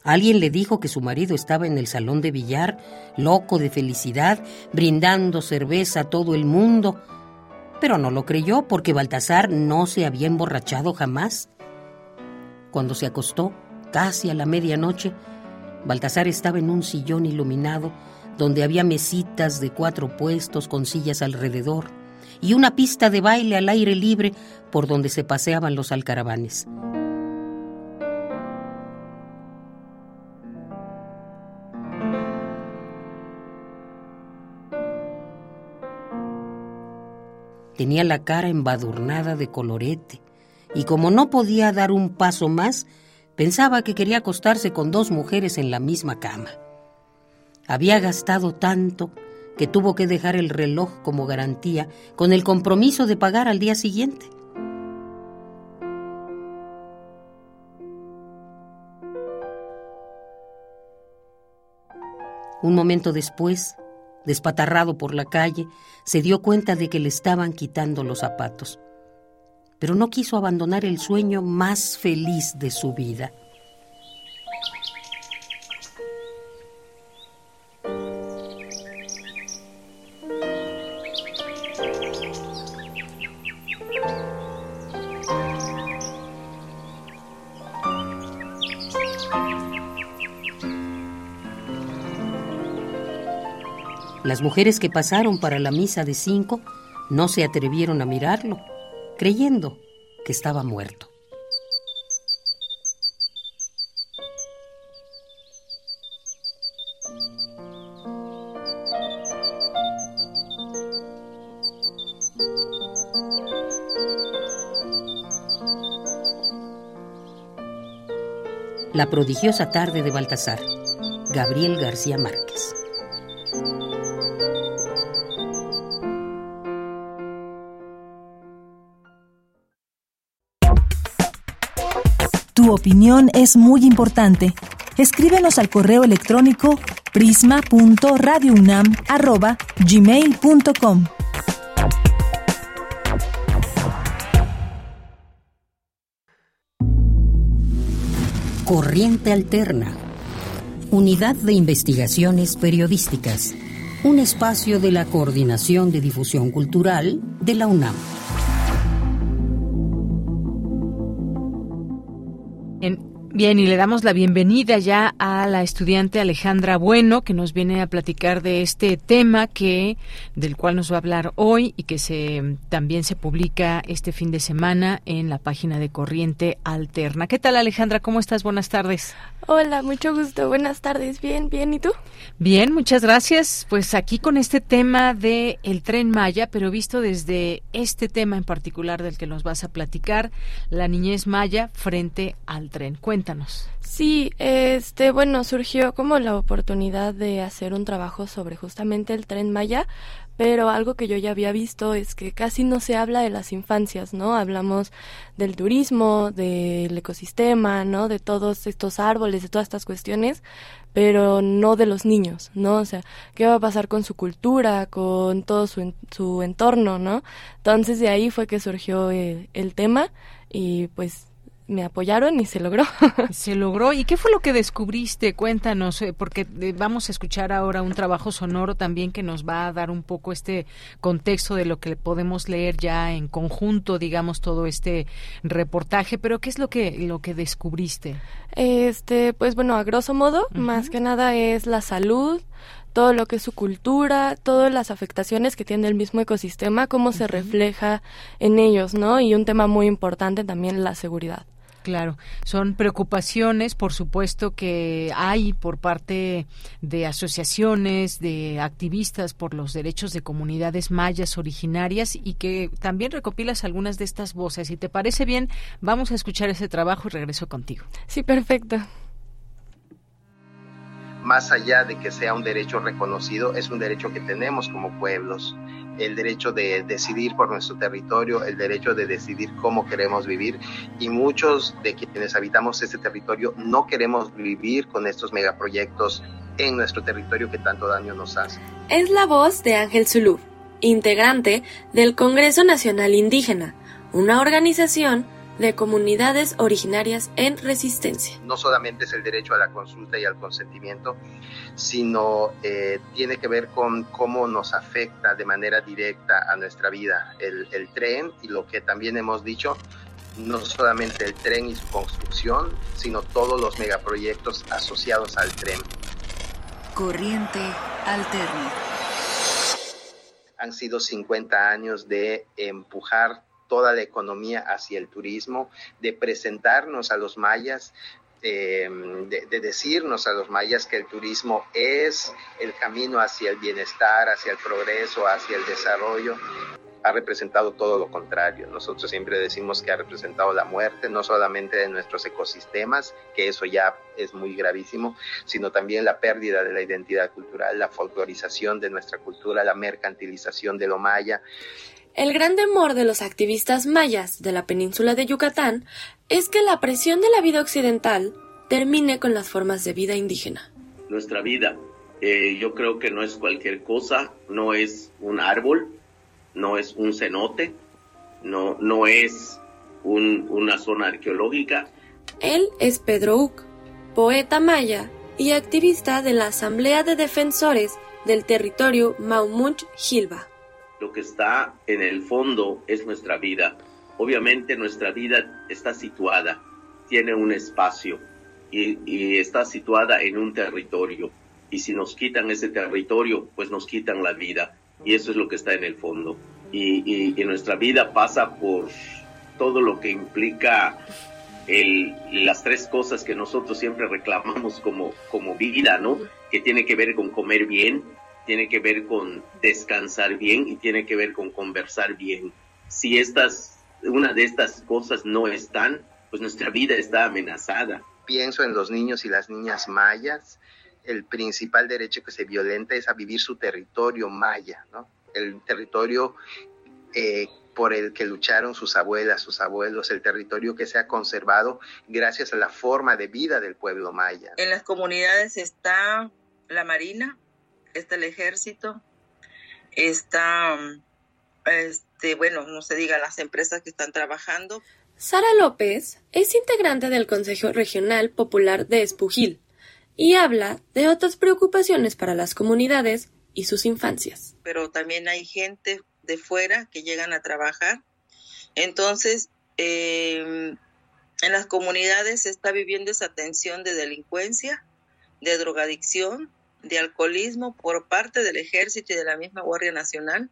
Alguien le dijo que su marido estaba en el salón de billar, loco de felicidad, brindando cerveza a todo el mundo, pero no lo creyó porque Baltasar no se había emborrachado jamás. Cuando se acostó, casi a la medianoche, Baltasar estaba en un sillón iluminado donde había mesitas de cuatro puestos con sillas alrededor y una pista de baile al aire libre por donde se paseaban los alcaravanes. Tenía la cara embadurnada de colorete y como no podía dar un paso más, pensaba que quería acostarse con dos mujeres en la misma cama. Había gastado tanto que tuvo que dejar el reloj como garantía con el compromiso de pagar al día siguiente. Un momento después, despatarrado por la calle, se dio cuenta de que le estaban quitando los zapatos. Pero no quiso abandonar el sueño más feliz de su vida. Las mujeres que pasaron para la misa de cinco no se atrevieron a mirarlo, creyendo que estaba muerto. La prodigiosa tarde de Baltasar, Gabriel García Márquez. Opinión es muy importante. Escríbenos al correo electrónico prisma.radiounam@gmail.com. Corriente Alterna. Unidad de Investigaciones Periodísticas. Un espacio de la Coordinación de Difusión Cultural de la UNAM. Bien, y le damos la bienvenida ya a la estudiante Alejandra Bueno, que nos viene a platicar de este tema que del cual nos va a hablar hoy y que se también se publica este fin de semana en la página de Corriente Alterna. ¿Qué tal, Alejandra? ¿Cómo estás? Buenas tardes. Hola, mucho gusto. Buenas tardes. Bien, bien. ¿Y tú? Bien, muchas gracias. Pues aquí con este tema de el tren Maya, pero visto desde este tema en particular del que nos vas a platicar, la niñez Maya frente al tren. Cuéntanos. Sí, este, bueno, surgió como la oportunidad de hacer un trabajo sobre justamente el tren Maya, pero algo que yo ya había visto es que casi no se habla de las infancias, ¿no? Hablamos del turismo, del ecosistema, ¿no? De todos estos árboles, de todas estas cuestiones, pero no de los niños, ¿no? O sea, ¿qué va a pasar con su cultura, con todo su, su entorno, ¿no? Entonces de ahí fue que surgió el, el tema y pues me apoyaron y se logró. se logró. ¿Y qué fue lo que descubriste? Cuéntanos, eh, porque eh, vamos a escuchar ahora un trabajo sonoro también que nos va a dar un poco este contexto de lo que podemos leer ya en conjunto, digamos, todo este reportaje. Pero ¿qué es lo que lo que descubriste? Este, pues bueno, a grosso modo, más que nada es la salud, todo lo que es su cultura, todas las afectaciones que tiene el mismo ecosistema, cómo se refleja en ellos, ¿no? Y un tema muy importante también la seguridad. Claro, son preocupaciones, por supuesto, que hay por parte de asociaciones, de activistas por los derechos de comunidades mayas originarias y que también recopilas algunas de estas voces. Si te parece bien, vamos a escuchar ese trabajo y regreso contigo. Sí, perfecto más allá de que sea un derecho reconocido, es un derecho que tenemos como pueblos el derecho de decidir por nuestro territorio, el derecho de decidir cómo queremos vivir y muchos de quienes habitamos este territorio no queremos vivir con estos megaproyectos en nuestro territorio que tanto daño nos hace. Es la voz de Ángel Zulú, integrante del Congreso Nacional Indígena, una organización de comunidades originarias en resistencia. No solamente es el derecho a la consulta y al consentimiento, sino eh, tiene que ver con cómo nos afecta de manera directa a nuestra vida el, el tren y lo que también hemos dicho, no solamente el tren y su construcción, sino todos los megaproyectos asociados al tren. Corriente alterna. Han sido 50 años de empujar toda la economía hacia el turismo, de presentarnos a los mayas em, de, decirnos a los mayas que el turismo es el camino hacia el bienestar, hacia el progreso, hacia el desarrollo. Ha representado todo lo contrario. Nosotros siempre decimos que ha representado la muerte, no solamente de nuestros ecosistemas, que eso ya es muy gravísimo, sino también la pérdida de la identidad cultural, la folclorización de nuestra cultura, la mercantilización de lo maya. El gran temor de los activistas mayas de la península de Yucatán es que la presión de la vida occidental termine con las formas de vida indígena. Nuestra vida, eh, yo creo que no es cualquier cosa, no es un árbol, no es un cenote, no, no es una zona arqueológica. Él es Pedro Uc, poeta maya y activista de la Asamblea de Defensores del Territorio Maumuch-Gilba lo que está en el fondo es nuestra vida. Obviamente nuestra vida está situada, tiene un espacio y, está situada en un territorio. Y si nos quitan ese territorio, pues nos quitan la vida. Y eso es lo que está en el fondo. Y, nuestra vida pasa por todo lo que implica el, las tres cosas que nosotros siempre reclamamos como, como vida, ¿no? Que tiene que ver con comer bien, tiene que ver con descansar bien y tiene que ver con conversar bien. Si estas, una de estas cosas no están, pues nuestra vida está amenazada. Pienso en los niños y las niñas mayas. El principal derecho que se violenta es a vivir su territorio maya, ¿no? El territorio eh, por el que lucharon sus abuelas, sus abuelos, el territorio que se ha conservado gracias a la forma de vida del pueblo maya. En las comunidades está la marina, está el ejército, está, este, bueno, no se diga las empresas que están trabajando. Sara López es integrante del Consejo Regional Popular de Espujil y habla de otras preocupaciones para las comunidades y sus infancias. Pero también hay gente de fuera que llegan a trabajar. Entonces, em, en las comunidades se está viviendo esa tensión de delincuencia, de drogadicción, de alcoholismo por parte del ejército y de la misma Guardia Nacional.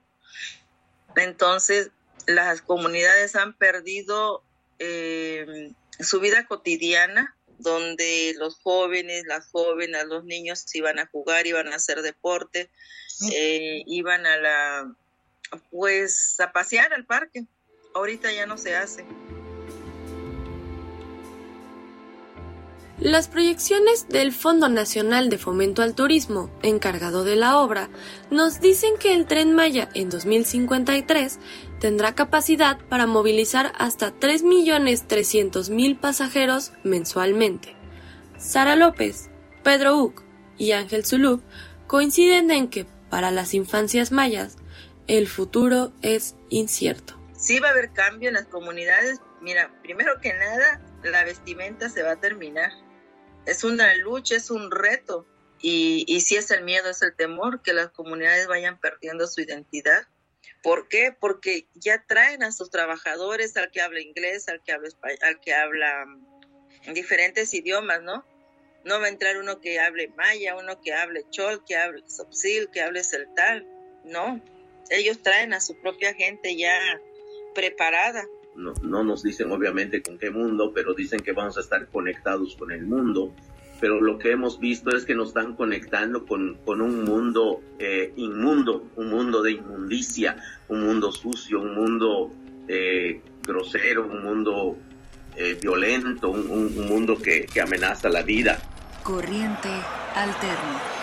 Entonces, las comunidades han perdido eh, su vida cotidiana, donde los jóvenes, las jóvenes, los niños iban a jugar, iban a hacer deporte, eh, iban a la, pues, a pasear al parque. Ahorita ya no se hace. Las proyecciones del Fondo Nacional de Fomento al Turismo, encargado de la obra, nos dicen que el tren Maya en 2053 tendrá capacidad para movilizar hasta 3.300.000 pasajeros mensualmente. Sara López, Pedro Uc y Ángel Zulub coinciden en que para las infancias mayas el futuro es incierto. Sí va a haber cambio en las comunidades. Mira, primero que nada, la vestimenta se va a terminar es una lucha, es un reto. Y, y si es el miedo, es el temor que las comunidades vayan perdiendo su identidad. ¿Por qué? Porque ya traen a sus trabajadores, al que habla inglés, al que habla español, al que habla mm, diferentes idiomas, ¿no? No va a entrar uno que hable maya, uno que hable chol, que hable sopsil, que hable celtal, no. Ellos traen a su propia gente ya preparada no, no nos dicen obviamente con qué mundo, pero dicen que vamos a estar conectados con el mundo pero lo que hemos visto es que nos están conectando con, con un mundo eh, inmundo, un mundo de inmundicia, un mundo sucio, un mundo eh, grosero, un mundo eh, violento, un, un, mundo que, que amenaza la vida. Corriente alterna.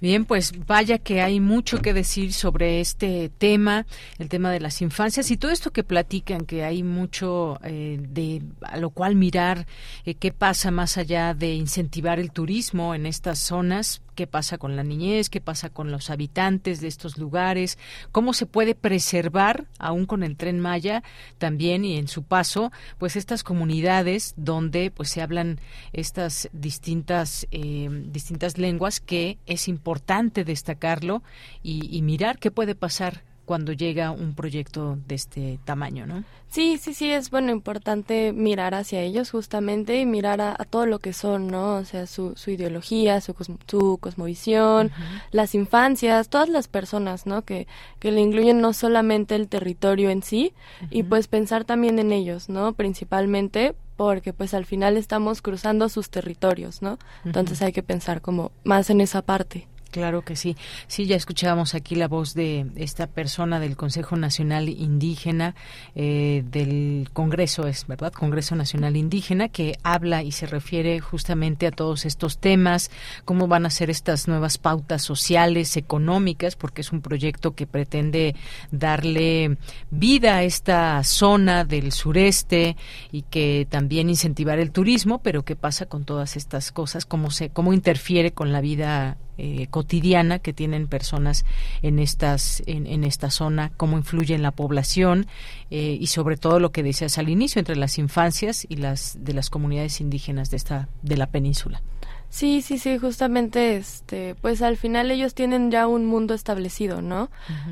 Bien, pues vaya que hay mucho que decir sobre este tema, el tema de las infancias y todo esto que platican, que hay mucho eh, de a lo cual mirar eh, qué pasa más allá de incentivar el turismo en estas zonas, qué pasa con la niñez, qué pasa con los habitantes de estos lugares, cómo se puede preservar, aún con el tren Maya también y en su paso, pues estas comunidades donde pues se hablan estas distintas eh, distintas lenguas que es importante destacarlo y, y mirar qué puede pasar cuando llega un proyecto de este tamaño, ¿no? Sí, sí, sí, es bueno, importante mirar hacia ellos justamente y mirar a, todo lo que son, ¿no? O sea, su, su ideología, su, su cosmovisión, las infancias, todas las personas, ¿no? Que, que le incluyen no solamente el territorio en sí y pues pensar también en ellos, ¿no? Principalmente porque pues al final estamos cruzando sus territorios, ¿no? Entonces hay que pensar como más en esa parte. Claro que sí. Sí, ya escuchábamos aquí la voz de esta persona del Consejo Nacional Indígena, eh, del Congreso, es verdad, Congreso Nacional Indígena, que habla y se refiere justamente a todos estos temas, cómo van a ser estas nuevas pautas sociales, económicas, porque es un proyecto que pretende darle vida a esta zona del sureste y que también incentivar el turismo, pero qué pasa con todas estas cosas, cómo se, cómo interfiere con la vida eh, cotidiana que tienen personas en estas en, esta zona, cómo influye en la población eh, y sobre todo lo que decías al inicio entre las infancias y las de las comunidades indígenas de esta de la península. Sí, sí, sí, justamente, este, pues al final ellos tienen ya un mundo establecido, ¿no?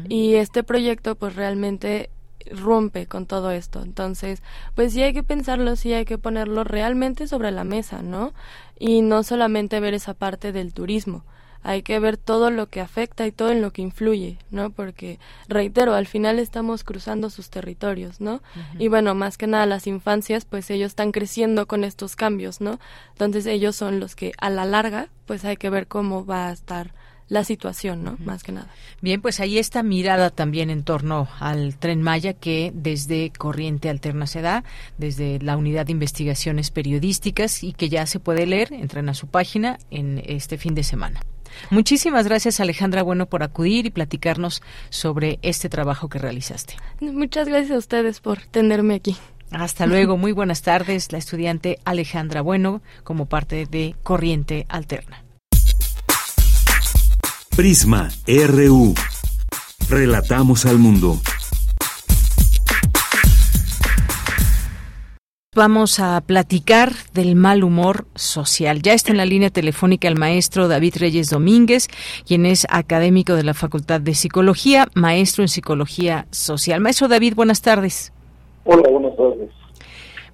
Y este proyecto, pues realmente rompe con todo esto. Entonces, pues sí hay que pensarlo, sí hay que ponerlo realmente sobre la mesa, ¿no? Y no solamente ver esa parte del turismo hay que ver todo lo que afecta y todo en lo que influye, ¿no? Porque, reitero, al final estamos cruzando sus territorios, ¿no? Y bueno, más que nada las infancias, pues ellos están creciendo con estos cambios, ¿no? Entonces ellos son los que a la larga, pues hay que ver cómo va a estar la situación, ¿no? Más que nada. Bien, pues ahí está mirada también en torno al tren Maya que desde Corriente Alterna se da, desde la Unidad de Investigaciones Periodísticas y que ya se puede leer, entren a su página en este fin de semana. Muchísimas gracias Alejandra Bueno por acudir y platicarnos sobre este trabajo que realizaste. Muchas gracias a ustedes por tenerme aquí. Hasta luego, muy buenas tardes, la estudiante Alejandra Bueno como parte de Corriente Alterna. Prisma RU. Relatamos al mundo. Vamos a platicar del mal humor social. Ya está en la línea telefónica el maestro David Reyes Domínguez, quien es académico de la Facultad de Psicología, maestro en Psicología Social. Maestro David, buenas tardes. Hola, buenas tardes.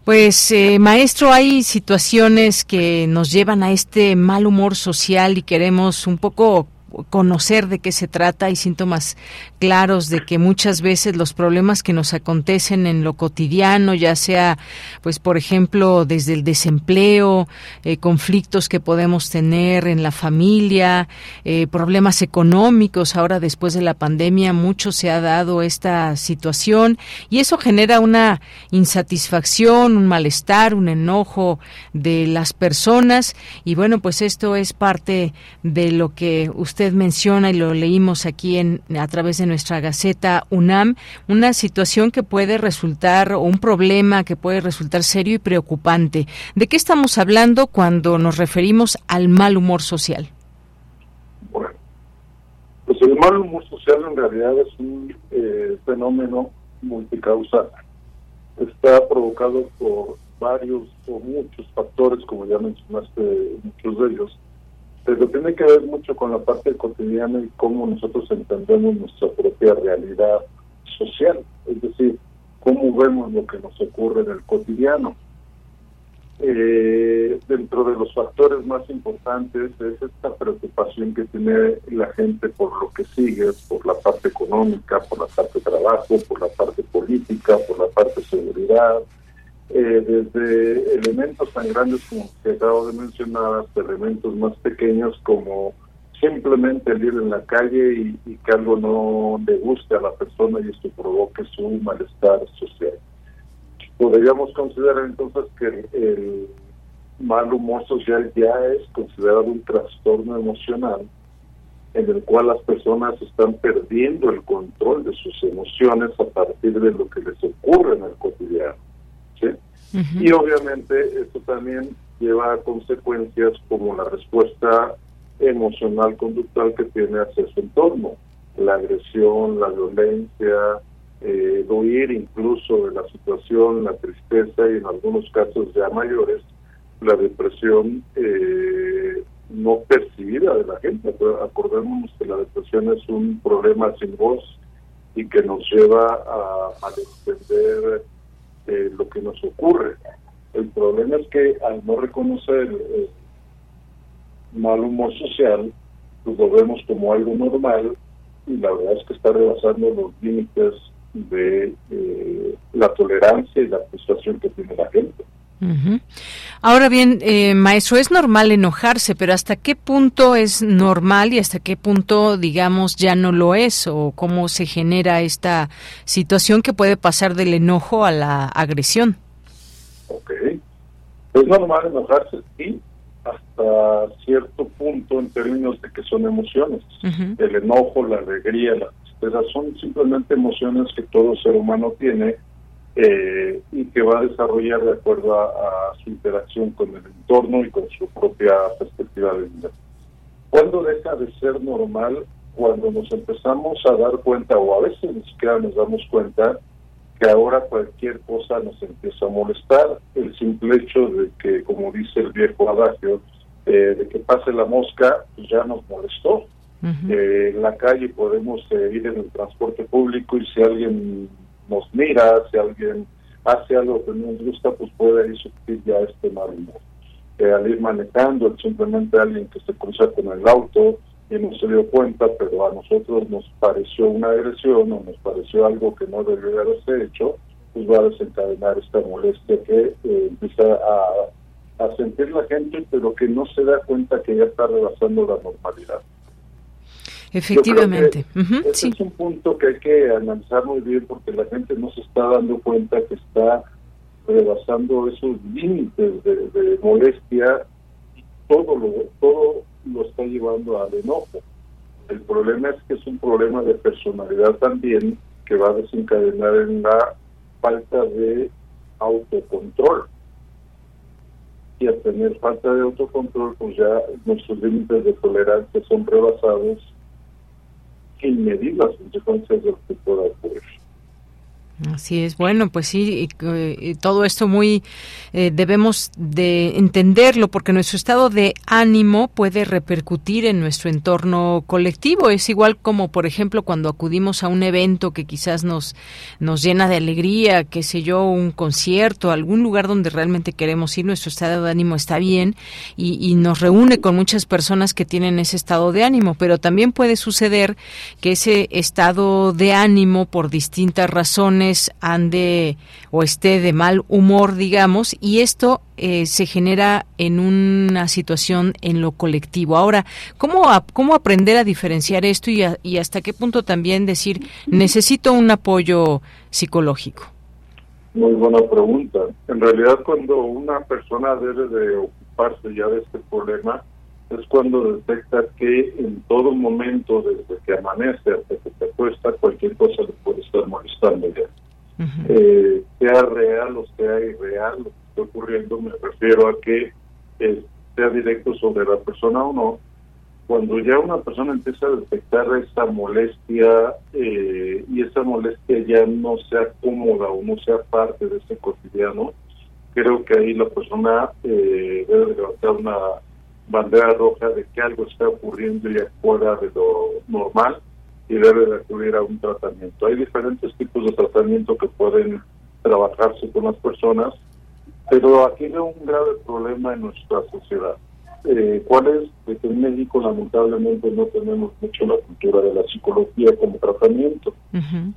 Pues, eh, maestro, hay situaciones que nos llevan a este mal humor social y queremos un poco conocer de qué se trata. y síntomas claros de que muchas veces los problemas que nos acontecen en lo cotidiano, ya sea, pues, por ejemplo, desde el desempleo, eh, conflictos que podemos tener en la familia, eh, problemas económicos. Ahora, después de la pandemia, mucho se ha dado esta situación y eso genera una insatisfacción, un malestar, un enojo de las personas. Y bueno, pues esto es parte de lo que usted menciona y lo leímos aquí en, a través de nuestra Gaceta UNAM, una situación que puede resultar, o un problema que puede resultar serio y preocupante. ¿De qué estamos hablando cuando nos referimos al mal humor social? Bueno, pues el mal humor social en realidad es un eh, fenómeno multicausal. Está provocado por varios o muchos factores, como ya mencionaste, muchos de ellos, pero tiene que ver mucho con la parte cotidiana y cómo nosotros entendemos nuestra propia realidad social, es decir, cómo vemos lo que nos ocurre en el cotidiano. Eh, dentro de los factores más importantes es esta preocupación que tiene la gente por lo que sigue, por la parte económica, por la parte de trabajo, por la parte política, por la parte de seguridad, eh, desde elementos tan grandes como que acabo de mencionar hasta elementos más pequeños como simplemente el ir en la calle y, y que algo no le guste a la persona y esto provoque su malestar social podríamos considerar entonces que el, mal humor social ya es considerado un trastorno emocional en el cual las personas están perdiendo el control de sus emociones a partir de lo que les ocurre en el cotidiano. Y obviamente esto también lleva a consecuencias como la respuesta emocional conductual que tiene hacia su entorno, la agresión, la violencia, eh, huir incluso de la situación, la tristeza y en algunos casos ya mayores, la depresión eh, no percibida de la gente. Acordémonos que la depresión es un problema sin voz y que nos lleva a, a entender eh, lo que nos ocurre. El problema es que al no reconocer el mal humor social, pues lo vemos como algo normal y la verdad es que está rebasando los límites de eh, la tolerancia y la frustración que tiene la gente. Ahora bien, eh, maestro, es normal enojarse, pero ¿hasta qué punto es normal y hasta qué punto, digamos, ya no lo es? ¿O cómo se genera esta situación que puede pasar del enojo a la agresión? Ok. Es normal enojarse, sí, hasta cierto punto en términos de que son emociones. El enojo, la alegría, la esas son simplemente emociones que todo ser humano tiene eh, y que va a desarrollar de acuerdo a, su interacción con el entorno y con su propia perspectiva de vida. ¿Cuándo deja de ser normal? Cuando nos empezamos a dar cuenta, o a veces ni siquiera nos damos cuenta, que ahora cualquier cosa nos empieza a molestar. El simple hecho de que, como dice el viejo adagio, eh, de que pase la mosca, pues ya nos molestó eh, en la calle podemos eh, ir en el transporte público y si alguien nos mira, si alguien hace algo que no nos gusta, pues puede ir sufrir ya este mal humor. Eh, al ir manejando, simplemente alguien que se cruza con el auto y no se dio cuenta, pero a nosotros nos pareció una agresión o nos pareció algo que no debería haberse hecho, pues va a desencadenar esta molestia que empieza a, a sentir la gente, pero que no se da cuenta que ya está rebasando la normalidad. Efectivamente. ese es un punto que hay que analizar muy bien porque la gente no se está dando cuenta que está rebasando esos límites de, molestia y todo lo, todo lo está llevando al enojo. El problema es que es un problema de personalidad también que va a desencadenar en la falta de autocontrol. Y al tener falta de autocontrol, pues ya nuestros límites de tolerancia son rebasados sin medir las consecuencias del que pueda ocurrir. Así es, bueno, pues sí, y, todo esto muy eh, debemos de entenderlo porque nuestro estado de ánimo puede repercutir en nuestro entorno colectivo. Es igual como, por ejemplo, cuando acudimos a un evento que quizás nos nos llena de alegría, qué sé yo, un concierto, algún lugar donde realmente queremos ir, nuestro estado de ánimo está bien y, y nos reúne con muchas personas que tienen ese estado de ánimo, pero también puede suceder que ese estado de ánimo por distintas razones ande o esté de mal humor, digamos, y esto eh, se genera en una situación en lo colectivo. Ahora, ¿cómo, cómo aprender a diferenciar esto y, y hasta qué punto también decir necesito un apoyo psicológico? Muy buena pregunta. En realidad, cuando una persona debe de ocuparse ya de este problema, es cuando detecta que en todo momento, desde que amanece hasta que te acuesta, cualquier cosa le puede estar molestando ya. Eh, sea real o sea irreal lo que está ocurriendo, me refiero a que eh, sea directo sobre la persona o no. Cuando ya una persona empieza a detectar esa molestia eh, y esa molestia ya no sea cómoda o no sea parte de ese cotidiano, creo que ahí la persona debe levantar una bandera roja de que algo está ocurriendo ya fuera de lo normal y debe de acudir a un tratamiento. Hay diferentes tipos de tratamiento que pueden trabajarse con las personas Pero aquí hay un grave problema en nuestra sociedad. Eh, ¿Cuál es? Que en México lamentablemente no tenemos mucho la cultura de la psicología como tratamiento.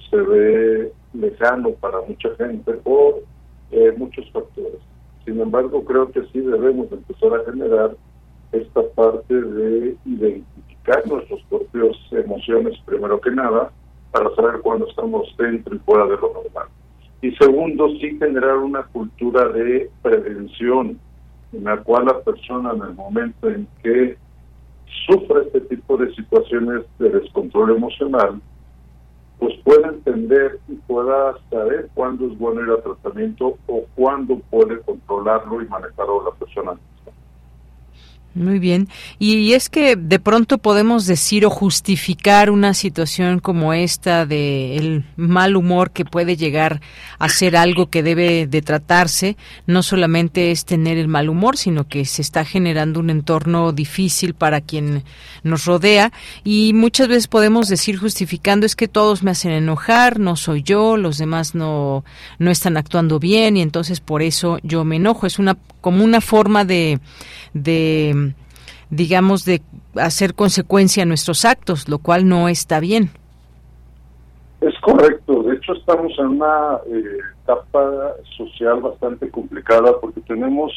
Se ve lejano para mucha gente por eh, muchos factores. Sin embargo, creo que sí debemos empezar a generar esta parte de identificar nuestras propias emociones, primero que nada, para saber cuándo estamos dentro y fuera de lo normal. Y segundo, sí generar una cultura de prevención, en la cual la persona en el momento en que sufre este tipo de situaciones de descontrol emocional, pues pueda entender y pueda saber cuándo es bueno ir a tratamiento o cuándo puede controlarlo y manejarlo la persona muy bien. Y, es que de pronto podemos decir o justificar una situación como esta de el mal humor que puede llegar a ser algo que debe de tratarse. No solamente es tener el mal humor, sino que se está generando un entorno difícil para quien nos rodea. Y muchas veces podemos decir justificando es que todos me hacen enojar, no soy yo, los demás no, no están actuando bien y entonces por eso yo me enojo. Es una como una forma de digamos de hacer consecuencia a nuestros actos, lo cual no está bien. Es correcto, de hecho estamos en una eh, etapa social bastante complicada porque tenemos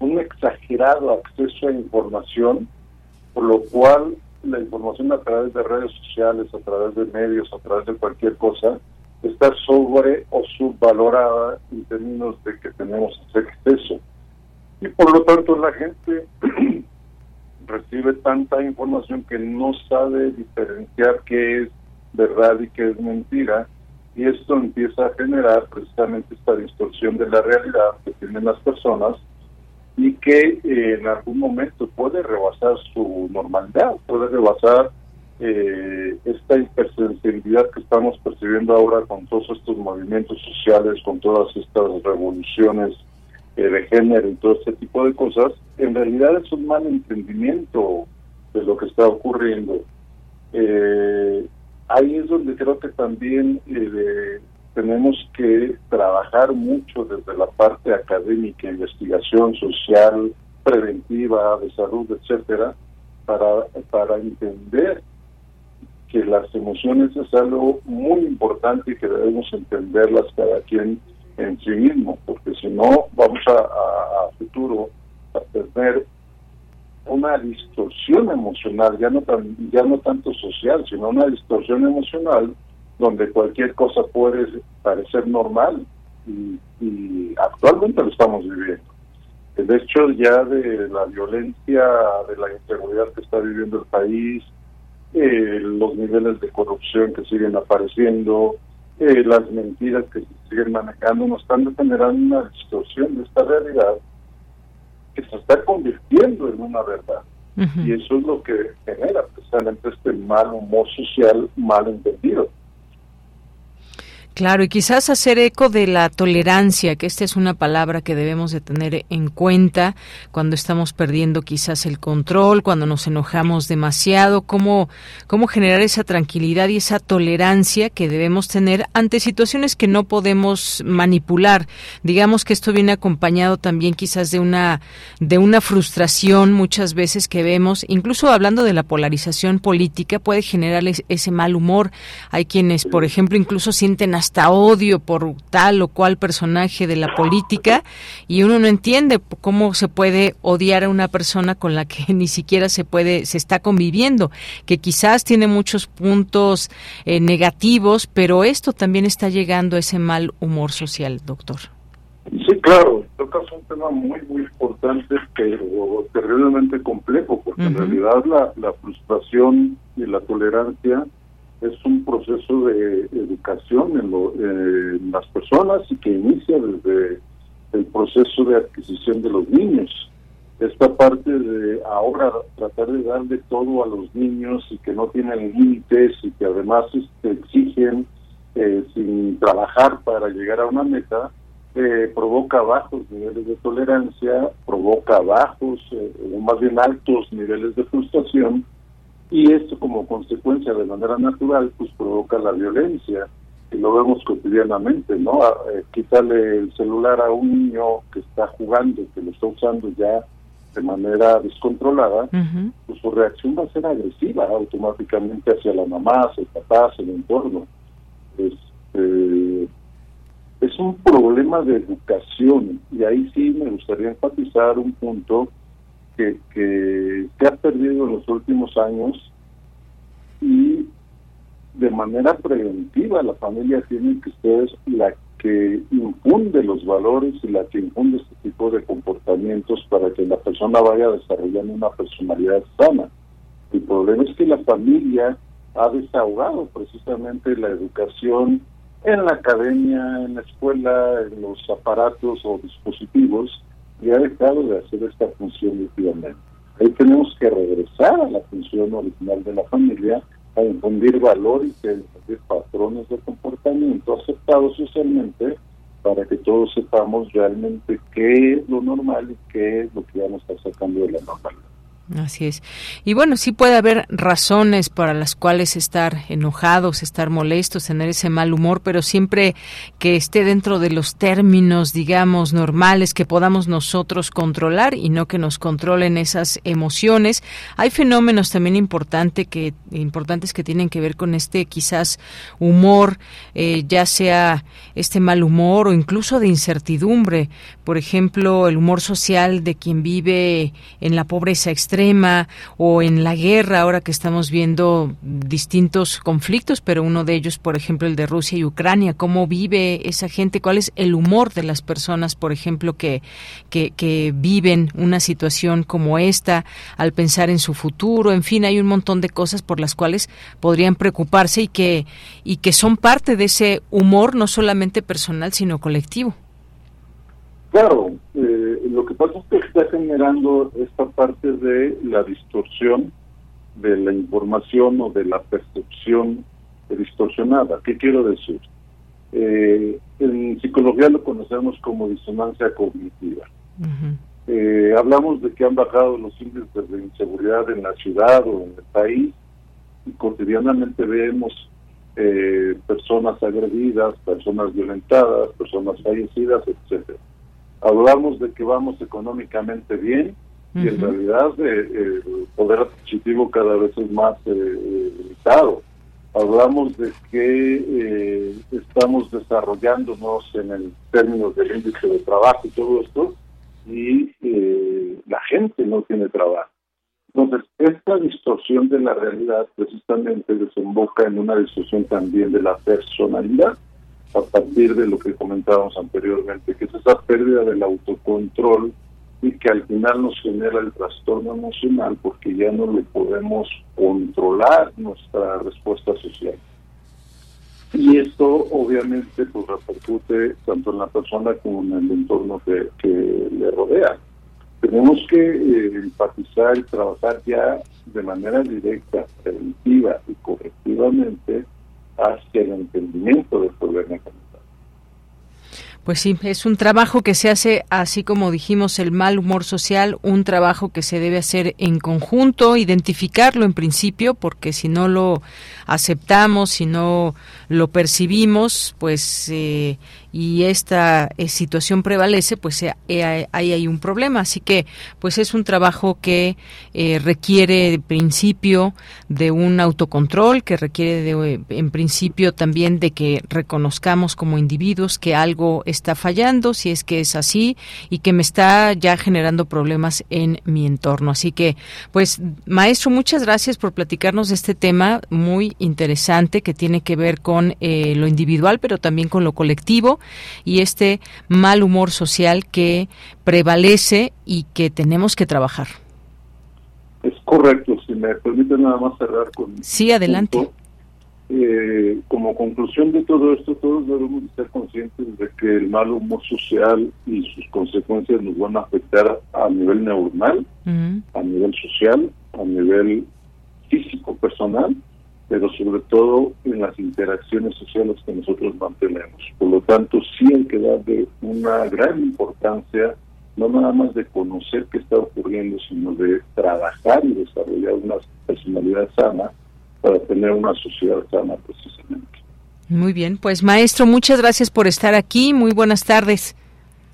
un exagerado acceso a información, por lo cual la información a través de redes sociales, a través de medios, a través de cualquier cosa, está sobre o subvalorada en términos de que tenemos ese exceso y por lo tanto la gente recibe tanta información que no sabe diferenciar qué es verdad y qué es mentira y esto empieza a generar precisamente esta distorsión de la realidad que tienen las personas y que eh, en algún momento puede rebasar su normalidad, puede rebasar eh, esta hipersensibilidad que estamos percibiendo ahora con todos estos movimientos sociales, con todas estas revoluciones de género y todo este tipo de cosas, en realidad es un mal entendimiento de lo que está ocurriendo. Eh, ahí es donde creo que también eh, tenemos que trabajar mucho desde la parte académica, investigación social, preventiva, de salud, etcétera, para, para entender que las emociones es algo muy importante y que debemos entenderlas cada quien en sí mismo, porque si no vamos a, futuro a tener una distorsión emocional, ya no tan, ya no tanto social, sino una distorsión emocional donde cualquier cosa puede parecer normal y, actualmente lo estamos viviendo. El hecho ya de la violencia, de la inseguridad que está viviendo el país, eh, los niveles de corrupción que siguen apareciendo, eh, las mentiras que se siguen manejando nos están generando una distorsión de esta realidad que se está convirtiendo en una verdad. Y eso es lo que genera precisamente este mal humor social mal entendido. Claro, y quizás hacer eco de la tolerancia, que esta es una palabra que debemos de tener en cuenta cuando estamos perdiendo quizás el control, cuando nos enojamos demasiado, cómo, cómo generar esa tranquilidad y esa tolerancia que debemos tener ante situaciones que no podemos manipular. Digamos que esto viene acompañado también quizás de una, de una frustración muchas veces que vemos, incluso hablando de la polarización política, puede generar ese mal humor. Hay quienes, por ejemplo, incluso sienten hasta odio por tal o cual personaje de la política y uno no entiende cómo se puede odiar a una persona con la que ni siquiera se puede se está conviviendo, que quizás tiene muchos puntos eh, negativos, pero esto también está llegando a ese mal humor social, doctor. Sí, claro, tocas un tema muy, muy importante, pero terriblemente complejo, porque en realidad la, la frustración y la tolerancia es un proceso de educación en, las personas y que inicia desde el proceso de adquisición de los niños. Esta parte de ahora tratar de darle todo a los niños y que no tienen límites y que además este, exigen eh, sin trabajar para llegar a una meta, eh, provoca bajos niveles de tolerancia, provoca bajos eh, o más bien altos niveles de frustración y esto como consecuencia de manera natural pues provoca la violencia y lo vemos cotidianamente, ¿no? Eh, quítale el celular a un niño que está jugando, que lo está usando ya de manera descontrolada, pues su reacción va a ser agresiva automáticamente hacia la mamá, hacia el papá, hacia el entorno. Este, es un problema de educación y ahí sí me gustaría enfatizar un punto que, se ha perdido en los últimos años y de manera preventiva la familia tiene que ser la que infunde los valores y la que infunde este tipo de comportamientos para que la persona vaya desarrollando una personalidad sana. El problema es que la familia ha desahogado precisamente la educación en la academia, en la escuela, en los aparatos o dispositivos y ha dejado de hacer esta función últimamente. Ahí tenemos que regresar a la función original de la familia a infundir valores y a infundir patrones de comportamiento aceptados socialmente para que todos sepamos realmente qué es lo normal y qué es lo que vamos a estar sacando de la normalidad. Así es. Y bueno, sí puede haber razones para las cuales estar enojados, estar molestos, tener ese mal humor, pero siempre que esté dentro de los términos, digamos, normales que podamos nosotros controlar y no que nos controlen esas emociones. Hay fenómenos también importante que, importantes que tienen que ver con este quizás humor, eh, ya sea este mal humor o incluso de incertidumbre. Por ejemplo, el humor social de quien vive en la pobreza extrema o en la guerra, ahora que estamos viendo distintos conflictos, pero uno de ellos, por ejemplo, el de Rusia y Ucrania, cómo vive esa gente, cuál es el humor de las personas, por ejemplo, que, que, que viven una situación como esta al pensar en su futuro, en fin, hay un montón de cosas por las cuales podrían preocuparse y que, y que son parte de ese humor no solamente personal, sino colectivo. Claro, eh, lo que pasa es que está generando esta parte de la distorsión de la información o de la percepción distorsionada. ¿Qué quiero decir? Eh, en psicología lo conocemos como disonancia cognitiva. Eh, hablamos de que han bajado los índices de inseguridad en la ciudad o en el país y cotidianamente vemos personas agredidas, personas violentadas, personas fallecidas, etcétera hablamos de que vamos económicamente bien y en realidad eh, el poder adquisitivo cada vez es más eh, limitado. Hablamos de que eh, estamos desarrollándonos en el términos del índice de trabajo y todo esto y la gente no tiene trabajo. Entonces, esta distorsión de la realidad precisamente desemboca en una distorsión también de la personalidad a partir de lo que comentábamos anteriormente, que es esa pérdida del autocontrol y que al final nos genera el trastorno emocional porque ya no le podemos controlar nuestra respuesta social. Y esto obviamente pues repercute tanto en la persona como en el entorno que, le rodea. Tenemos que eh, enfatizar y trabajar ya de manera directa, preventiva y correctivamente hacia el entendimiento del problema Pues sí, es un trabajo que se hace, así como dijimos, el mal humor social, un trabajo que se debe hacer en conjunto, identificarlo en principio, porque si no lo aceptamos, si no lo percibimos, pues eh, y esta eh, situación prevalece, pues eh, eh, ahí hay un problema. Así que, pues es un trabajo que requiere, en principio, de un autocontrol, que requiere, de, en principio, también de que reconozcamos como individuos que algo está fallando, si es que es así, y que me está ya generando problemas en mi entorno. Así que, pues, maestro, muchas gracias por platicarnos de este tema muy interesante que tiene que ver con lo individual, pero también con lo colectivo y este mal humor social que prevalece y que tenemos que trabajar. Es correcto, si me permite nada más cerrar con... Sí, adelante. Eh, como conclusión de todo esto, todos debemos ser conscientes de que el mal humor social y sus consecuencias nos van a afectar a nivel neuronal, a nivel social, a nivel físico personal pero sobre todo en las interacciones sociales que nosotros mantenemos. Por lo tanto, sí hay que darle una gran importancia, no nada más de conocer qué está ocurriendo, sino de trabajar y desarrollar una personalidad sana para tener una sociedad sana precisamente. Muy bien, pues maestro, muchas gracias por estar aquí. Muy buenas tardes.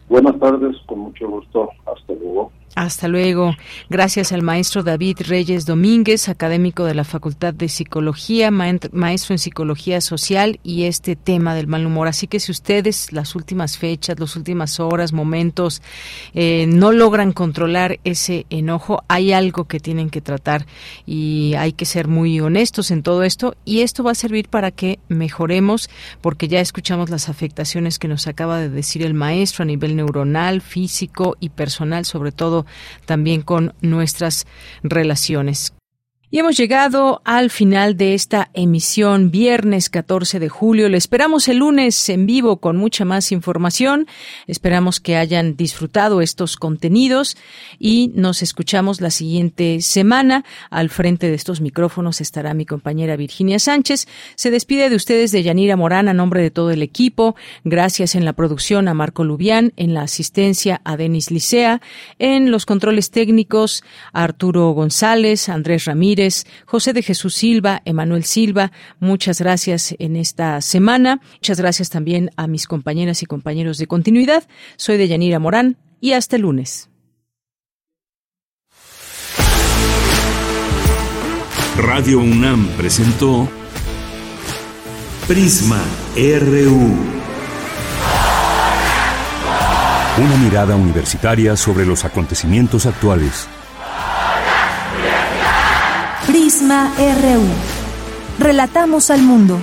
Buenas tardes, con mucho gusto. Hasta luego. Hasta luego. Gracias al maestro David Reyes Domínguez, académico de la Facultad de Psicología, maestro en Psicología Social y este tema del mal humor. Así que si ustedes las últimas fechas, las últimas horas, momentos, eh, no logran controlar ese enojo, hay algo que tienen que tratar y hay que ser muy honestos en todo esto y esto va a servir para que mejoremos porque ya escuchamos las afectaciones que nos acaba de decir el maestro a nivel neuronal, físico y personal, sobre todo también con nuestras relaciones. Y hemos llegado al final de esta emisión, viernes 14 de julio. Le esperamos el lunes en vivo con mucha más información. Esperamos que hayan disfrutado estos contenidos y nos escuchamos la siguiente semana. Al frente de estos micrófonos estará mi compañera Virginia Sánchez. Se despide de ustedes de Yanira Morán a nombre de todo el equipo. Gracias en la producción a Marco Lubián, en la asistencia a Denis Licea, en los controles técnicos a Arturo González, Andrés Ramírez, José de Jesús Silva, Emanuel Silva, muchas gracias en esta semana. Muchas gracias también a mis compañeras y compañeros de continuidad. Soy de Yanira Morán y hasta el lunes. Radio UNAM presentó Prisma RU. Una mirada universitaria sobre los acontecimientos actuales. Relatamos al mundo.